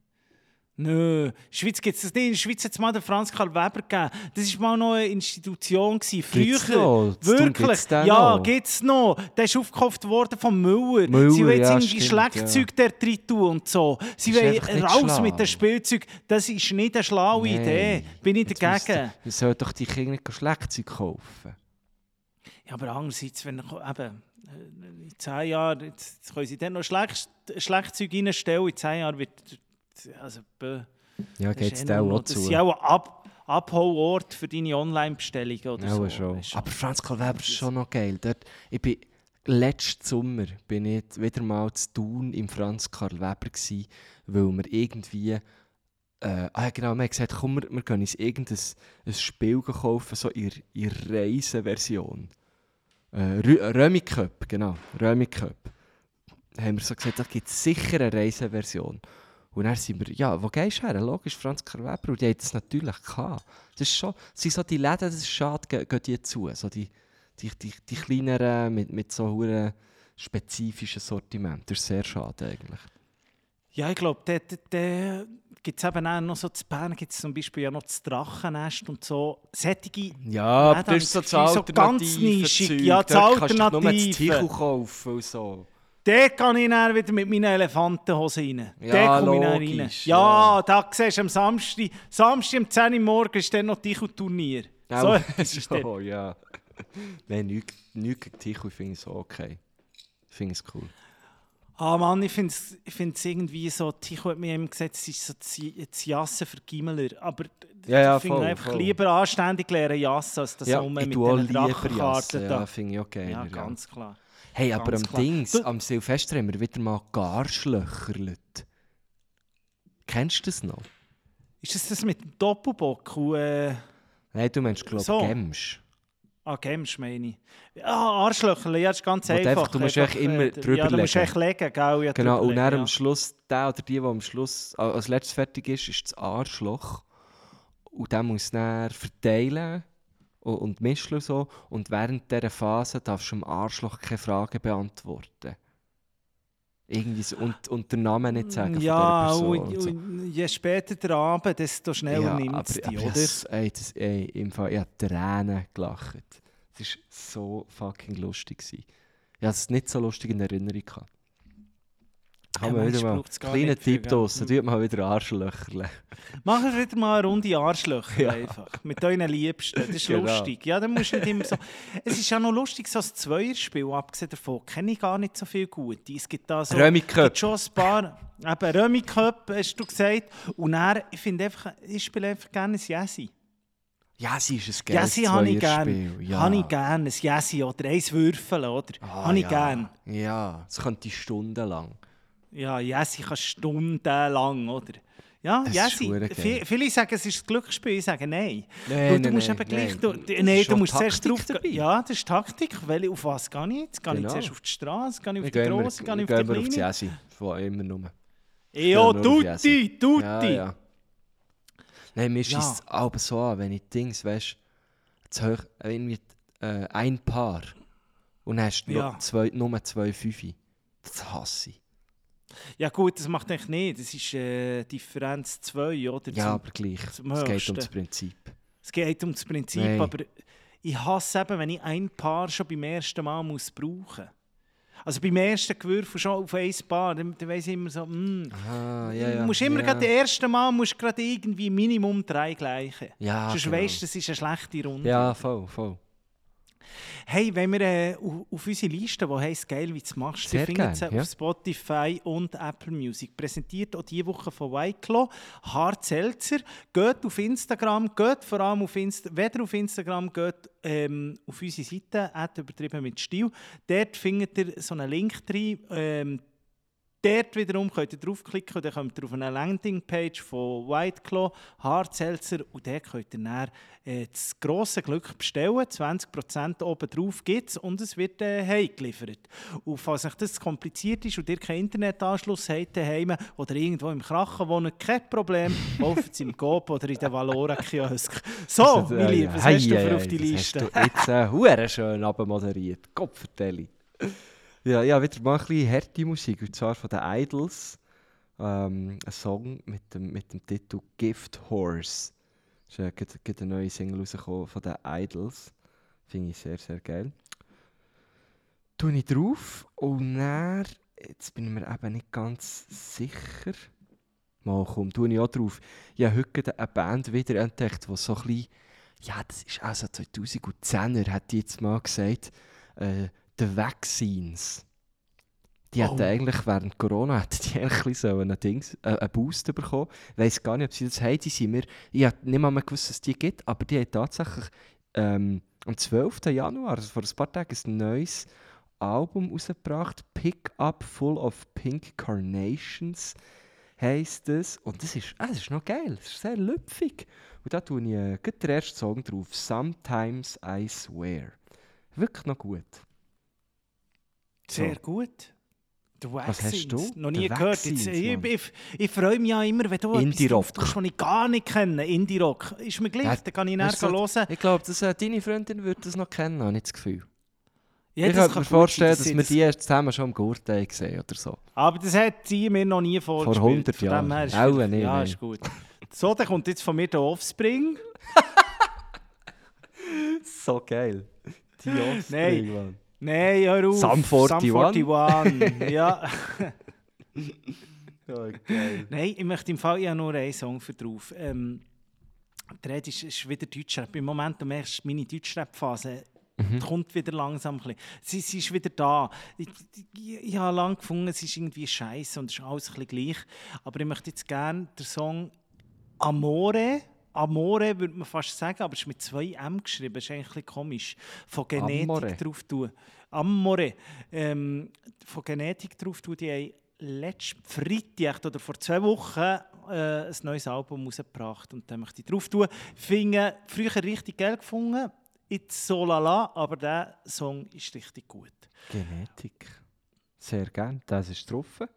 Nö, Schweiz gibt es das nicht. In der Schweiz hat es mal den Franz Karl Weber gegeben. Das war mal noch eine Institution. Gewesen. Gibt's Früher. noch? Wirklich. gibt's ja, gibt es noch. Der ist aufgekauft worden von Müller. Müller, Sie wollen jetzt ja, irgendwie stimmt, Schlagzeug der drin tun und so. Sie wollen raus schlau. mit dem Spielzeug. Das ist nicht eine schlaue Idee. Bin ich Jetzt dagegen. müsste- Man soll doch die Kinder nicht Schlagzeug kaufen. Ja, aber andererseits, wenn eben, äh, in zehn Jahren, jetzt können sie dann noch Schlecht, Schlagzeug reinstellen, in zehn Jahren wird, also, bäh. Ja, Das geht ist es auch, Das zu. ist auch ein Ab Abholort für deine Online-Bestellungen oder Ja, so. schon. du. Aber Franz Karl Weber ist schon noch geil. Dort, ich bin, letzten Sommer bin ich wieder mal zu Thun im Franz Karl Weber, gsi, weil wir irgendwie. Äh, ah, ja, genau, wir haben gesagt, komm, wir, wir können uns irgendein ein Spiel kaufen, so in, in Reiseversion. Äh, Rö- Römi Cup, genau. Römi Cup. Haben wir so gesagt, da gibt es sicher eine Reiseversion. Und dann sind wir, ja, wo gehst du her? Logisch, Franz Karl Weber. Und die haben das natürlich gehabt. Das ist schon, das sind so die Läden, das ist schade, gehen, gehen die zu. So die, die, die, die kleineren mit, mit so hure spezifischen Sortiment. Das ist sehr schade eigentlich. Ja, ich glaube, da, da, da gibt es eben auch noch so zu Bern, gibt es zum Beispiel ja noch das Drachennest und so. Sättige Ja, aber das ist so das alternative nischig. Zeug. Ja, das Dort kannst du nur das Alternative. Tichel kaufen und so. Dort kann ich dann wieder mit meinen Elefantenhosen rein. Ja, Dort komme ich dann rein. logisch, Ja, ja. da siehst du am Samstag, Samstag um 10 Uhr morgens ist dann noch Tichu-Turnier. So, Auch das ist schon, ja. Nein, nichts nichts gegen Tichel finde ich so okay. Ich finde es cool. Ah Mann, ich finde es ich find's irgendwie so, Ticho hat mir eben gesagt, es ist so das Jassen für Gimmeler. Aber Ja, ja, ich finde einfach voll. lieber anständig lernen Jassen, als das Ja, ich mit lieber Drachenkarten. Ja, finde ich. Ja, ja. ganz klar. Hey, aber am klar. Dings, Du- am Silvester haben wir wieder mal Garschlöcherlet. Kennst du das noch? Ist das das mit dem Doppelbock und... Äh, Nein, du meinst, glaube ich, So. Gemsch. ah, Games meine ich. Ja, Arschlöcher, ja, das ist ganz einfach. einfach- du musst echt immer äh, drüber Ja, du musst echt legen, gell? Ja, Genau, und dann legen, am Schluss, der oder die, die am Schluss a- als letztes fertig ist, ist das Arschloch. Und der muss dann verteilen und, und so. Und während dieser Phase darfst du dem Arschloch keine Fragen beantworten. Irgendwie so, und, und den Namen nicht sagen Ja, von Person. und so. und je später der Abend, desto schneller Ja, nimmt es dich, oder? Das, ey, das, ey, im Fall, ich habe Tränen gelacht. Das war so fucking lustig. gewesen. Ich hatte es nicht so lustig in Erinnerung. Gehabt. Ja, man wieder mal kleinen Tipp draussen, tut mal wieder Arschlöcher. Mach wieder mal eine Runde Arschlöcher Ja. einfach. Mit euren Liebsten. Das ist Genau. lustig. Ja, dann musst du nicht immer so. Es ist ja noch lustig, so ein Zweierspiel, abgesehen davon, kenne ich gar nicht so viel gute. Es gibt da so. Gibt schon ein paar. Eben, Römi Cup, hast du gesagt. Und dann, ich finde einfach, ich spiele einfach gerne ein Jessi. Ja, sie ist ein geiles Jessi habe ich gerne. Ja. Habe ich gerne. Ein Jessi oder eins Würfeln, oder? Ah, habe ich ja. gerne. Ja, es könnte stundenlang. Ja, Jessi kann stundenlang, oder? Ja, Das. Vi- Viele sagen, es ist ein Glücksspiel, ich sage nein. Nein, du nein, musst nein, eben gleich. Du, Das nein, du musst zuerst drauf. dabei. Ja, das ist Taktik. Weil auf was gehe ich jetzt? Gehe ich Genau. zuerst auf die Straße? Gehe ich auf die grosse? Gehe ich auf die immer auf die kleine? Von immer nur. Auf tutti, tutti. Ja, ja. Nein, mir Ja. ist es aber so an, wenn ich Dings, weißt du, irgendwie äh, ein Paar und dann hast du Ja. noch zwei, nur zwei Fünfe. Das hasse ich. Ja gut, das macht eigentlich nicht. Das ist äh, Differenz 2, oder? Ja, Zum- aber gleich. Es geht um das Prinzip. Es geht um das Prinzip, Nein. aber ich hasse eben, wenn ich ein Paar schon beim ersten Mal muss brauchen Also beim ersten Gewürfel schon auf ein Paar, dann, dann weiss ich immer so, mm, Ah, ja, ja. Du musst immer ja. gerade das erste Mal musst gerade irgendwie Minimum drei gleichen. Ja, Sonst genau. weisst du, das ist eine schlechte Runde. Ja, voll, voll. Hey, wenn wir äh, auf, unsere Liste, die heisst «Geil, wie du es machst», Sehr die findet ja. auf Spotify und Apple Music. Präsentiert auch diese Woche von Weiklo, Hart Seltzer. Geht auf Instagram, geht vor allem auf Instagram, weder auf Instagram, geht ähm, auf unsere Seite, «Ad übertrieben mit Stil». Dort findet ihr so einen Link drin, ähm, Dort wiederum könnt ihr draufklicken und dann kommt ihr auf eine Landingpage von White Claw, Hard Seltzer und dort könnt ihr dann äh, das grosse Glück bestellen. 20% oben drauf gibt es und es wird äh, heimgeliefert. Und falls euch das zu kompliziert ist und ihr keinen Internetanschluss habt daheim oder irgendwo im Krachen wohnt, kein Problem, kauft es im Coop oder in der Valora-Kiosk. So, mein äh, Lieber, was hei, hast du hei, für auf hei, die das Liste? Hast du jetzt äh, schön abmoderiert. Kopfvertelli. Ja, ja, wieder mal ein bisschen harte Musik. Und zwar von den Idols. ähm, einen Song mit dem, mit dem Titel Gift Horse. Das ist äh, eine neue Single rausgekommen von den Idols. Finde ich sehr, sehr geil. Tue ich drauf und dann, jetzt bin ich mir eben nicht ganz sicher. Mal komm, tue ich auch drauf. Ich habe heute eine Band wiederentdeckt, die so ein bisschen, ja, das ist also 2010er, hat die jetzt mal gesagt, äh, The Vaccines. Die Oh. hatten eigentlich während Corona die eigentlich ein so einen, Dings, äh, einen Boost bekommen. Ich weiss gar nicht, ob sie das haben. Die sind mir, ich habe nicht mal mehr gewusst, dass es die gibt, aber die haben tatsächlich ähm, am 12. Januar, also vor ein paar Tagen, ein neues Album rausgebracht. Pick Up Full of Pink Carnations heisst es. Und das ist, ah, das ist noch geil, das ist sehr lüpfig. Und da tue ich äh, den ersten Song drauf. Sometimes I Swear. Wirklich noch gut. Sehr So. gut. The Was hast du? Noch The nie gehört. Jetzt, ich, ich, ich freue mich ja immer, wenn du etwas Indie-Rock. drauf tust, was ich gar nicht kenne. Indie-Rock. Ist mir gleich, Ja, dann kann ich nachher hören. Ich glaube, dass, äh, deine Freundin würde das noch kennen, habe ich das Gefühl. Ja, ich könnte kann mir vorstellen, dass sie wir das- die erst zusammen schon am Gurteil gesehen oder so. Aber das hat sie mir noch nie vorgespielt. 100 Von dem Jahren. her ist Auch nicht, Ja, nein. ist gut. So, dann kommt jetzt von mir der Offspring. So geil. Die Offspring, Mann. Nein, hör auf. Sum 41. Sum 41. ja. Geil. Nein, ich möchte im Fall ja nur einen Song für drauf. Ähm, der Red ist, ist wieder Deutschrap. Im Moment du merkst meine Deutschrap-Phase Mhm. kommt wieder langsam. Ein bisschen. Sie, sie ist wieder da. Ich, ich, ich habe lange gefunden, es ist irgendwie scheiße und es ist alles ein bisschen gleich. Aber ich möchte jetzt gerne den Song Amore. Amore würde man fast sagen, aber es ist mit zwei M geschrieben. Das ist eigentlich komisch. Von Genetik Amore. drauf tun. Amore. Ähm, von Genetik drauf tun. Die haben letzten Freitag oder vor zwei Wochen äh, ein neues Album rausgebracht. Und da möchte ich drauf tun. Finde früher richtig geil gefunden. Jetzt so lala, aber der Song ist richtig gut. Genetik. Sehr gern. Das ist getroffen.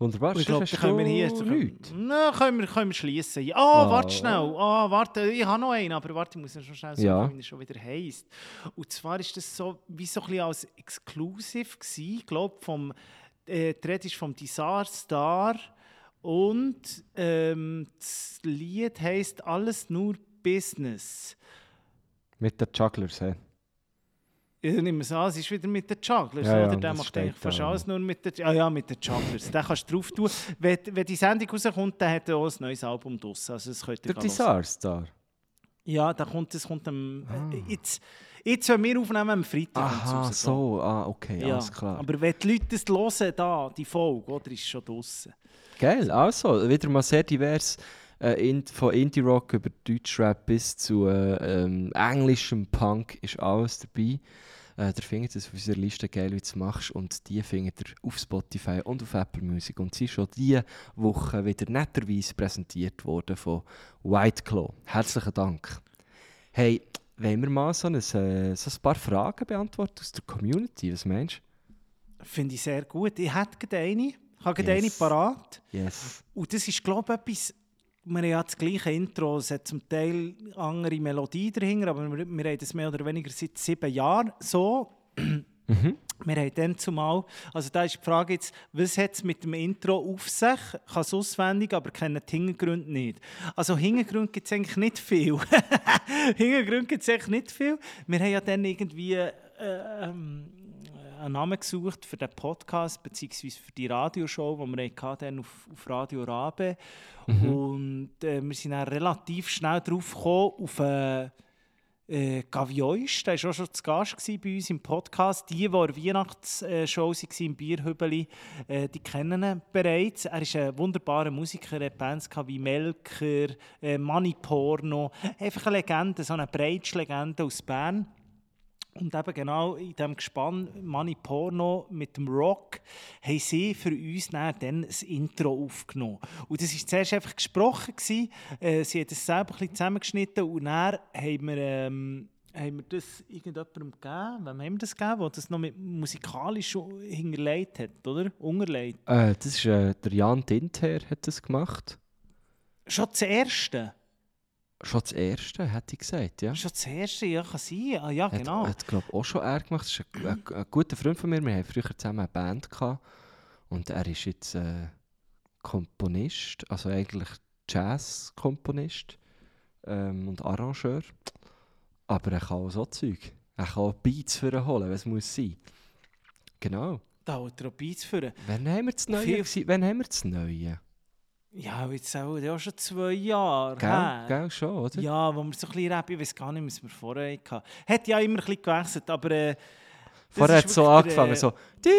Wunderbar. Und ich glaube, können wir hier. nichts? Na, können wir, können wir schließen. Ja, Ah. warte schnell. Ah, warte, ich habe noch einen, aber warte, ich muss ihn schon schnell sagen, Ja. wie er schon wieder heisst. Und zwar ist das so wie so ein bisschen als Exclusive gewesen. Ich glaube, vom äh, die Rede ist vom Desar Star und ähm, das Lied heisst Alles nur Business. Mit den Jugglers, hä? Ich nehme es an, es ist wieder mit den Jugglers, Ja, ja, oder? Der das macht eigentlich fast alles nur mit den Ja, ja, mit den Jugglers. Den kannst du drauf tun. Wenn, wenn die Sendung rauskommt, dann hat er auch ein neues Album draussen. Also das könnt ihr Der. Disaster. Ja, da kommt, das kommt am... Ah. Äh, jetzt, jetzt, wenn wir aufnehmen, am Freitag Aha, so. Ah, okay, Ja, alles klar. aber wenn die Leute das hören, da, die Folge, oder, ist schon draussen. Geil, also, wieder mal sehr divers. Äh, von Indie-Rock über Deutschrap bis zu äh, ähm, englischem Punk ist alles dabei. Äh, ihr findet es auf unserer Liste geil, wie du es machst. Und die findet ihr auf Spotify und auf Apple Music. Und sie ist schon diese Woche wieder netterweise präsentiert worden von White Claw. Herzlichen Dank. Hey, wollen wir mal so ein, äh, so ein paar Fragen beantworten aus der Community? Was meinst Finde ich sehr gut. Ich hätte gerade eine. Ich habe gerade Yes. eine parat. du? Yes. Und das ist, glaube ich, etwas... Wir haben ja das gleiche Intro, es hat zum Teil andere Melodie dahinter, aber wir, wir haben das mehr oder weniger seit sieben Jahren so. Mhm. Wir haben dann zumal, also da ist die Frage jetzt, was hat es mit dem Intro auf sich? Ich kann es auswendig, aber kenne die Hintergründe nicht. Also Hintergründe gibt es eigentlich nicht viel. Hintergründe gibt es eigentlich nicht viel. Wir haben ja dann irgendwie äh, ähm, einen Namen gesucht für den Podcast, beziehungsweise für die Radioshow, die wir hatten, auf, auf Radio Rabe. Und äh, wir sind dann relativ schnell drauf gekommen, auf äh, äh, Gavioisch, der war auch schon zu Gast bei uns im Podcast. Die, die in der Weihnachtsshow waren im Bierhübeli, äh, die kennen ihn bereits. Er ist ein wunderbarer Musiker, er hat Bands wie Melker, äh, Money Porno. Einfach eine Legende, so eine Breitsch-Legende aus Bern. Und eben genau in diesem Gespann Money Porno mit dem Rock haben sie für uns dann, dann ein Intro aufgenommen. Und das war zuerst einfach gesprochen. Gewesen. Äh, sie haben das selber ein bisschen zusammengeschnitten und dann haben wir, ähm, haben wir das irgendjemandem gegeben. Wem haben wir das gegeben, der das noch mit musikalisch hinterlegt hat, oder? Unterlegt. Äh, das ist äh, der Jan Dinter hat das gemacht. Schon das Erste. Schon das erste, hätte ich gesagt, ja. Schon das Erste, ja, kann sein. Ah, ja, genau. Hat, hat glaube auch schon er gemacht. Das ist ein, ein, ein guter Freund von mir. Wir haben früher zusammen eine Band gehabt. Und er ist jetzt äh, Komponist, also eigentlich Jazz-Komponist ähm, und Arrangeur. Aber er kann auch so Zeug. Er kann auch Beats für holen, wenn es muss sein. Genau. Da holt er auch Beats für. Wann haben wir das Neue? Wann haben wir das Neue? Ja, jetzt auch, ja, schon zwei Jahre. Gell, gell schon, oder? Ja, wo wir so ein bisschen rappen, ich weiß gar nicht, was wir vorher hatten. Hat ja immer ein bisschen gewechselt, aber... Äh, vorher hat es so angefangen, äh, so... das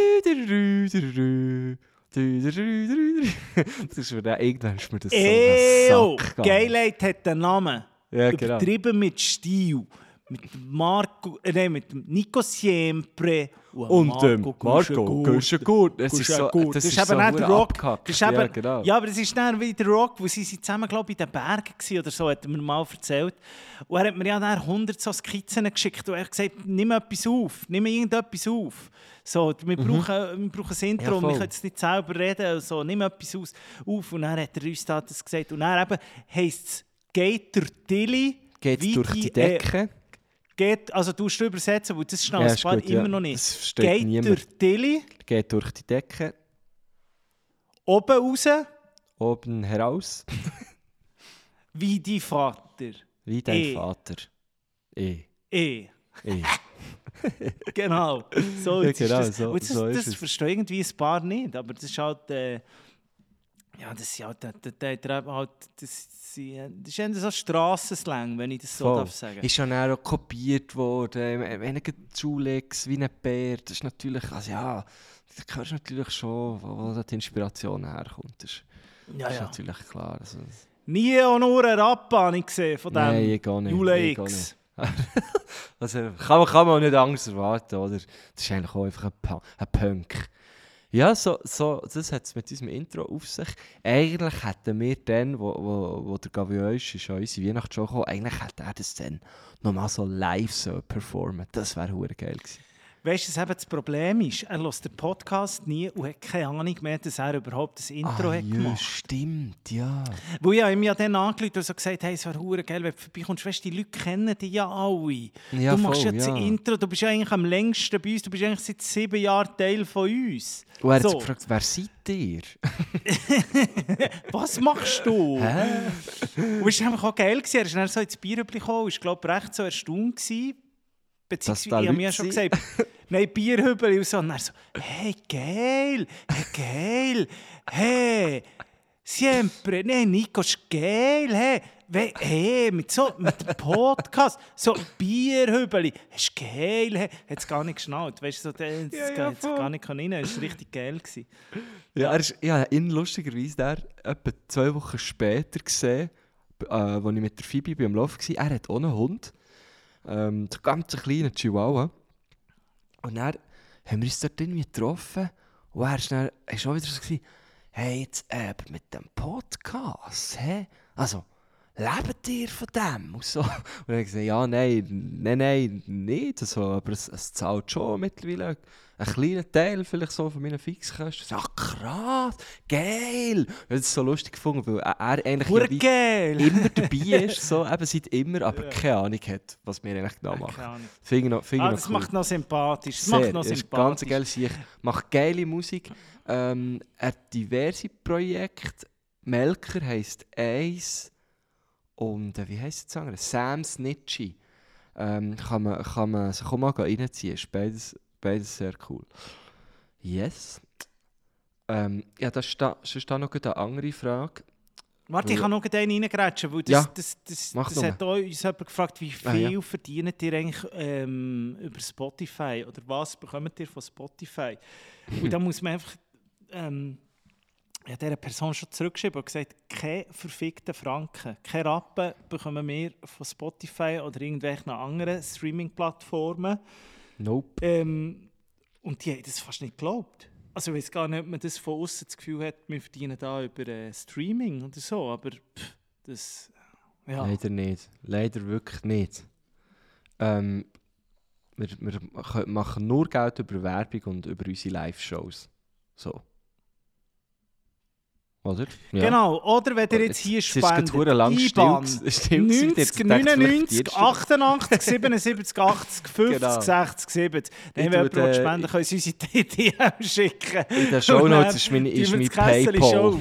ist mir dann, irgendwann ist mir das so Ew, Geilheit hat einen Namen. Ja, genau. Übertrieben mit Stil. Mit Marco, äh, nein, mit Nico Siempre Und dem Marco Guschengut. Das ist so, gut. das Das ist ist so eben nicht der Rock. abgehackt. Das ist Ja, eben, genau. ja, aber das ist dann wieder der Rock, wo sie sind zusammen, glaube ich, in den Bergen waren oder so, hat er mir mal erzählt. Und er hat mir ja dann 100 so Skizzen geschickt und er hat gesagt, nimm etwas auf, nimm irgendetwas auf. So, wir, brauchen, wir brauchen ein Intro, Mhm. Ja, und wir können jetzt nicht selber reden, so, nimm etwas aus, auf. Und dann hat er uns da das gesagt. Und dann eben heisst es, geht der Tilly Geht durch die äh, Decke. Geht, also du musst übersetzen, weil das ist noch Ja, gut, ja. immer noch nicht. Das geht niemand. der Tilly Geht durch die Decke. oben raus, Oben heraus. wie dein Vater. Wie dein Eh. Vater. Eh. Eh. Eh. Genau. So, Ja, genau, das, so- das, so ist das es. verstehen irgendwie ein paar nicht, aber das ist halt. Äh, ja, das ist halt. Der, der, halt das, das ist so Strassenslang, wenn ich das so Voll. darf sagen. Ist dann auch kopiert worden. Wenn ich Julex wie ein Bär, das ist natürlich, also ja, da hörst du natürlich schon, wo, wo die Inspiration herkommt. Das ist, ja, das ist ja. natürlich klar. Also, Nie auch nur einen Rap habe ich gesehen von dem Nein, ich gar nicht, Jule X. also kann, man, kann man auch nicht anders erwarten, oder? Das ist eigentlich auch einfach ein, ein Punk. Ja, so, so, das hat es mit unserem Intro auf sich. Eigentlich hätten wir dann, wo, wo, wo der Gavioisch ist an unsere Weihnachtsshow gekommen, eigentlich hätte er das dann nochmal so live so performen. Das wäre geil gewesen. Weißt du, was eben das Problem ist? Er hört den Podcast nie und hat keine Ahnung mehr, dass er überhaupt das Intro ah, hat ja, gemacht stimmt, ja. Wo ich ihm ja dann angerufen und so gesagt hey, es wäre hure geil, wenn du vorbeikommst. Weißt du, die Leute kennen dich ja alle. Ja, du machst voll, jetzt ja. ein Intro, du bist ja eigentlich am längsten bei uns, du bist eigentlich seit sieben Jahren Teil von uns. Und er hat So. sich gefragt, wer seid ihr? Was machst du? Hä? Und es war einfach auch geil. gewesen. Er ist dann so ins Bierhübli gekommen und war, glaube ich, recht so erstaunt. Gewesen. Beziehungsweise, ich habe mir ja schon gesagt, nein, Bierhübli und so. Und er so, hey, geil, hey, geil, hey, siempre, nein, Nico, ist geil, hey. We- Hey, mit so mit dem Podcast, so Bierhübeli, ist geil, hey. Hat es gar nicht geschnallt, weißt du, so, das Ja, ja, gar nicht rein, das war richtig geil. Gewesen. Ja, er ist, ja, ihn lustigerweise der, etwa zwei Wochen später gesehen, äh, als ich mit der Phoebe beim Lauf war. Er hat auch einen Hund. Ähm, so ganz einen kleinen Chihuahua. Und dann haben wir uns dort irgendwie getroffen. Und er ist auch wieder so, gewesen, hey, jetzt aber mit dem Podcast, hä? Also, lebt ihr von dem? Und, so. und dann habe ich gesagt, ja, nein, nein, nein, nicht. Also, aber es, es zahlt schon mittlerweile einen kleinen Teil vielleicht so von meinen Fixkosten. So, Ach, krass, geil. Ich habe es so lustig gefunden, weil er eigentlich ja immer dabei ist, so, eben seit immer, aber keine Ahnung hat, was wir eigentlich genau Keine machen. Ahnung. Finde ich noch, finde Ah, noch das cool. macht noch sympathisch. Das Sehr, macht noch sympathisch. ganz geil sich macht geile Musik. Ähm, er hat diverse Projekte. Melker heisst Eis und äh, wie heisst das andere? Sam Snitchy. Ähm, kann, man, kann man sich auch mal reinziehen. Ist beides, beides sehr cool. Yes. Ähm, ja, das da, da noch eine andere Frage. Warte, ich kann noch einen reingrätschen, weil das, Ja, das, das, das nur. hat auch uns jemand gefragt, wie Ah, viel ja. verdient ihr eigentlich ähm, über Spotify oder was bekommt ihr von Spotify? Und da muss man einfach ähm, ja, dieser Person schon zurückgeschrieben und gesagt, keine verfickten Franken, keine Rappen bekommen wir von Spotify oder irgendwelchen anderen Streaming-Plattformen. Nope. Ähm, und die haben das fast nicht geglaubt. Also ich weiß gar nicht, ob man das von außen das Gefühl hat, wir verdienen da über äh, Streaming oder so, aber pff, das... Ja. Leider nicht. Leider wirklich nicht. Ähm, wir, wir machen nur Geld über Werbung und über unsere Live-Shows. So. Oder? Genau, oder wenn ihr jetzt hier spendet, IBAN still- still gewesen, 90, jetzt denkt ihr, 99, vielleicht 88, 77, 80, 50, Genau. 60, 70. Dann wenn jemand tue will den- spenden können sie unsere DM schicken. In den Shownotes ist tun ist wir mein Paypal.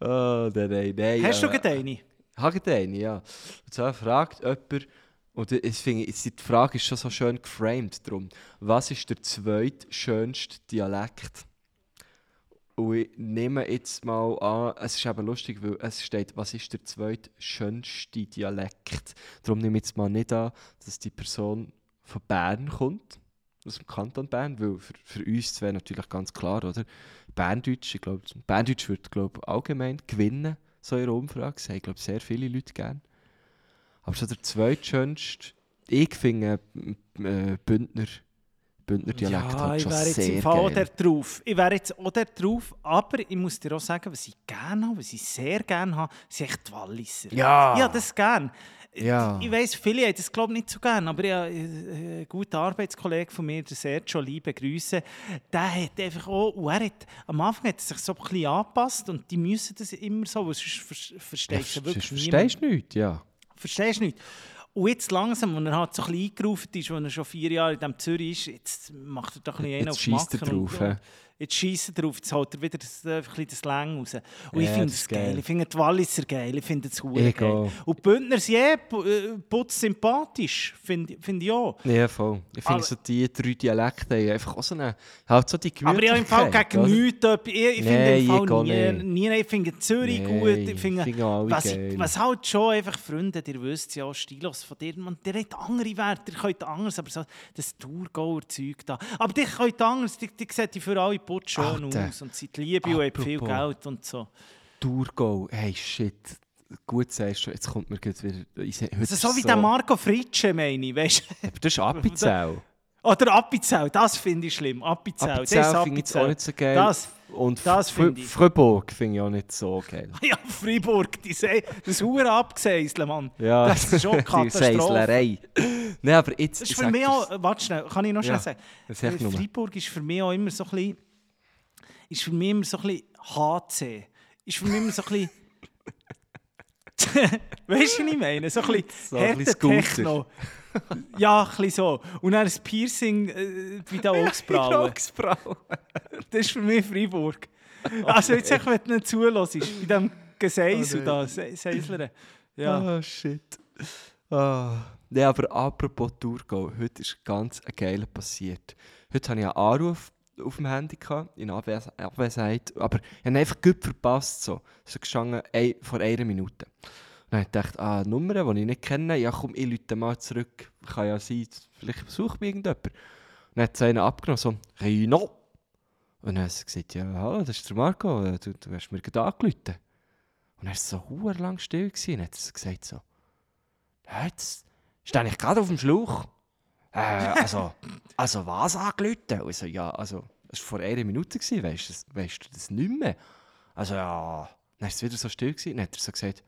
Oh, nein, nein, nein. Hast du ja. gerade eine? Habe eine, ja. Und zwar fragt jemand, und ich finde, die Frage ist schon so schön geframed drum. Was ist der zweitschönste Dialekt? Und ich nehme jetzt mal an, es ist eben lustig, weil es steht, was ist der zweitschönste Dialekt? Darum nehme ich jetzt mal nicht an, dass die Person von Bern kommt, aus dem Kanton Bern, weil für, für uns wäre natürlich ganz klar, oder? Berndeutsch, ich glaube, Berndeutsch wird, glaube allgemein gewinnen, so in einer Umfrage. Das haben, glaube sehr viele Leute gern. Aber so der zweitschönste, ich finde äh, Bündner, Bündner Dialekt ja, halt ich schon wäre jetzt sehr im Fall auch geil. drauf. Ich wäre jetzt auch drauf, aber ich muss dir auch sagen, was ich gerne habe, was ich sehr gerne habe, sind echt die Walliser. Ja. Ich habe das gerne. Ja. Ich weiss, viele haben das glaube ich nicht so gerne, aber ich habe äh, einen guten Arbeitskollegen von mir, der Sergio, liebe Grüße, der hat einfach auch, und er hat, am Anfang hat er sich so ein bisschen angepasst und die müssen das immer so, weil sonst ver- versteht Ja, ja, wirklich verstehst du nichts, ja. Verstehst du nicht? Und jetzt langsam, als er halt so ein bisschen eingerufen ist, als er schon vier Jahre in diesem Zürich ist, jetzt macht er doch ein bisschen einen auf er Macken und- drauf, hä? Jetzt schießt er drauf, jetzt holt er wieder das, äh, ein das Längen raus. Und ich Ja, finde es geil. geil. Ich finde die Walliser geil. Ich finde es geil. auch. Und die Bündner sind eh äh, putz sympathisch, finde finde ich auch. Ja, voll. Ich finde so die drei Dialekte einfach auch so eine, halt so die Aber ich habe im Fall Gemütlichkeit, gegen nichts. Ich, ich finde Nein, im Fall nie, nicht. nie, ich finde Zürich Nein, gut. Ich finde, finde alle was, ich, was halt schon einfach, Freunde, ihr wisst ja, Stilos von dir, man, der hat andere Werte, ihr könnt anders, aber so das Thurgauer Zeug da. Aber die könnt anders, die, die sehen die für alle putz schön Alter. aus und sind Liebe und viel. Geld und so. Thurgau, hey shit. Gut sagst du, jetzt kommt mir gerade wieder... Ich, heute Also so wie der Marco Fritsche, meine ich, weißt du? Aber das ist Appenzell. Oder Appenzell, das finde ich schlimm. Appenzell, das Appenzell finde ich auch nicht so geil. Das, Und das ich. Fribourg finde ich auch nicht so geil. ja, Freiburg, die Se das Hure abgeseisle, Mann. Ja, Das ist schon Katastrophe. Nein, aber jetzt... Das ist für mich auch, warte schnell, kann ich noch schnell Ja, sagen? Freiburg ist für mich auch immer so ein bisschen, ist für mich immer so ein bisschen HC. Ist für mich immer so ein bisschen, weißt du, was ich meine? So ein bisschen So ein bisschen. Techno. Ja, ein bisschen so. Und dann ein Piercing äh, bei den Augsbrauen. Augsbrauen. Das ist für mich Freiburg. Also jetzt, echt, wenn du nicht zulässt, bei diesem Geseisel Oh da, Se- Seislern. Ja. Ah, shit. Ah. Nee, aber apropos Thurgau, heute ist ganz ein geiler passiert. Heute hatte ich einen Anruf auf dem Handy, gehabt, in Abwes Abwesenheit, aber ich habe einfach gut verpasst. So. Es ist gestanden ein, vor einer Minute. Und dann habe ich ah, Nummern, die ich nicht kenne, ja komm, ich rufe mal zurück. Kann ja sein, vielleicht besucht mich irgendjemand. Und dann hat sie einen abgenommen, so, Rino. Und dann hat sie gesagt, ja, hallo, das ist der Marco, äh, du, du hast mir gerade angerufen. Und er war so lang still. Und dann hat er so gesagt so, jetzt stehe ich gerade auf dem Schlauch. Äh, also, also was angelötet? Und ich so, ja, also, das war vor einer Minute, gewesen, weißt, du das- weißt du das nicht mehr? Also ja, dann war es wieder so still. Gewesen. Dann hat er so gesagt,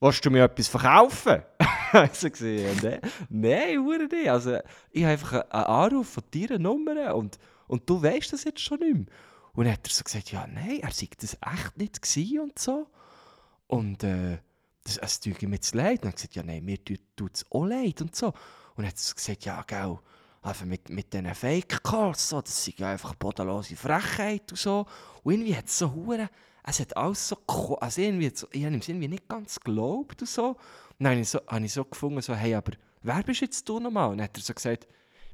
willst du mir etwas verkaufen? ich so gesehen, nein, nein, hure nicht. Also, ich habe einfach einen Anruf von deiner Nummer und, und du weißt das jetzt schon nicht mehr. Und dann hat er so gesagt, ja, nein, er sei das echt nicht gewesen und so. Und äh, das, es tut ihm jetzt leid. Und er hat gesagt, ja, nein, mir tut es auch leid und so. Und hat gesagt, ja, gell, einfach mit, mit diesen Fake-Calls, so, das sind ja einfach bodenlose Frechheit und so. Und irgendwie hat es so hure, es hat alles so, also irgendwie, so, ich habe ihm irgendwie nicht ganz geglaubt und so. Und dann habe ich so, habe ich so gefunden, so, hey, aber wer bist jetzt du nochmal? Und dann hat er so gesagt,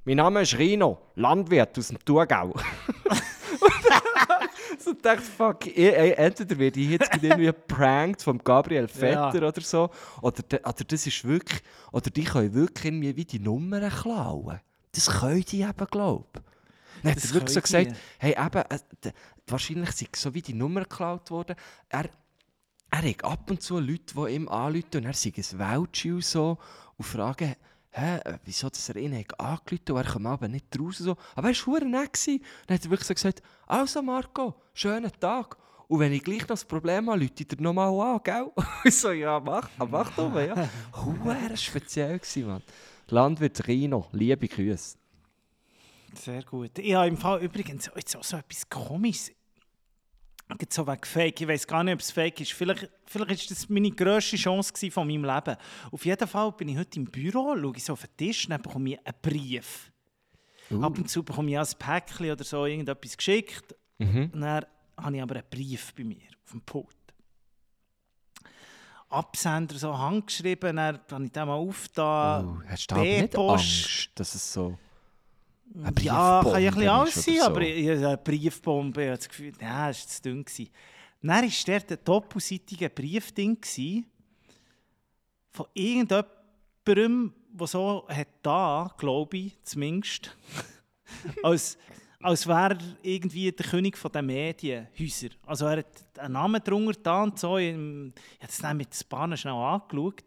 mein Name ist Rino, Landwirt aus dem Thurgau. so dachte fuck, ich, ey, entweder werde ich jetzt irgendwie geprankt vom Gabriel Vetter Ja. oder so, oder, de, oder das ist wirklich, oder die können wirklich irgendwie wie die Nummern klauen. Das können die eben, glaube ich. Dann hat Das er wirklich so gesagt, hey, eben, äh, wahrscheinlich sind so wie die Nummern geklaut worden. Er, er hat ab und zu Leute, die ihm anrufen und er sei ein Weltschi und so und fragen, hä, äh, wieso dass er ihn hat angerufen und er kommt aber nicht raus. So. Aber er war nett. gewesen. Dann hat er wirklich so gesagt, also Marco, schönen Tag. Und wenn ich gleich noch das Problem habe, ich dir nochmal an, gell? ich so, ja, mach, mach doch mal, ja. Huere speziell gewesen, Mann. Landwirt Rino, liebe Grüße. Sehr gut. Ich habe im Fall übrigens jetzt auch so etwas Komisches. Geht so wegen Fake. Ich weiß gar nicht, ob es Fake ist. Vielleicht, vielleicht ist das meine grösste Chance von meinem Leben. Auf jeden Fall bin ich heute im Büro, schaue ich so auf den Tisch, dann bekomme ich einen Brief. Ab und zu bekomme ich ein Päckchen oder so irgendetwas geschickt. Mhm. Und dann habe ich aber einen Brief bei mir auf dem Pult. Absender so handgeschrieben, dann habe ich den mal aufgetan. Oh, hast du nicht. Angst, dass es so... eine Ja, kann ja ein bisschen alles sein, so? aber eine Briefbombe, ich habe das Gefühl, nein, das war zu dünn. gewesen. Dann war dort ein doppelseitiger Briefding von irgendjemandem, der so hat da, glaube ich, zumindest, als, als wäre er irgendwie der König der Medienhäuser. Also er hat einen Namen drunter da und so. Ich habe das dann mit Bahnen schnell angeschaut.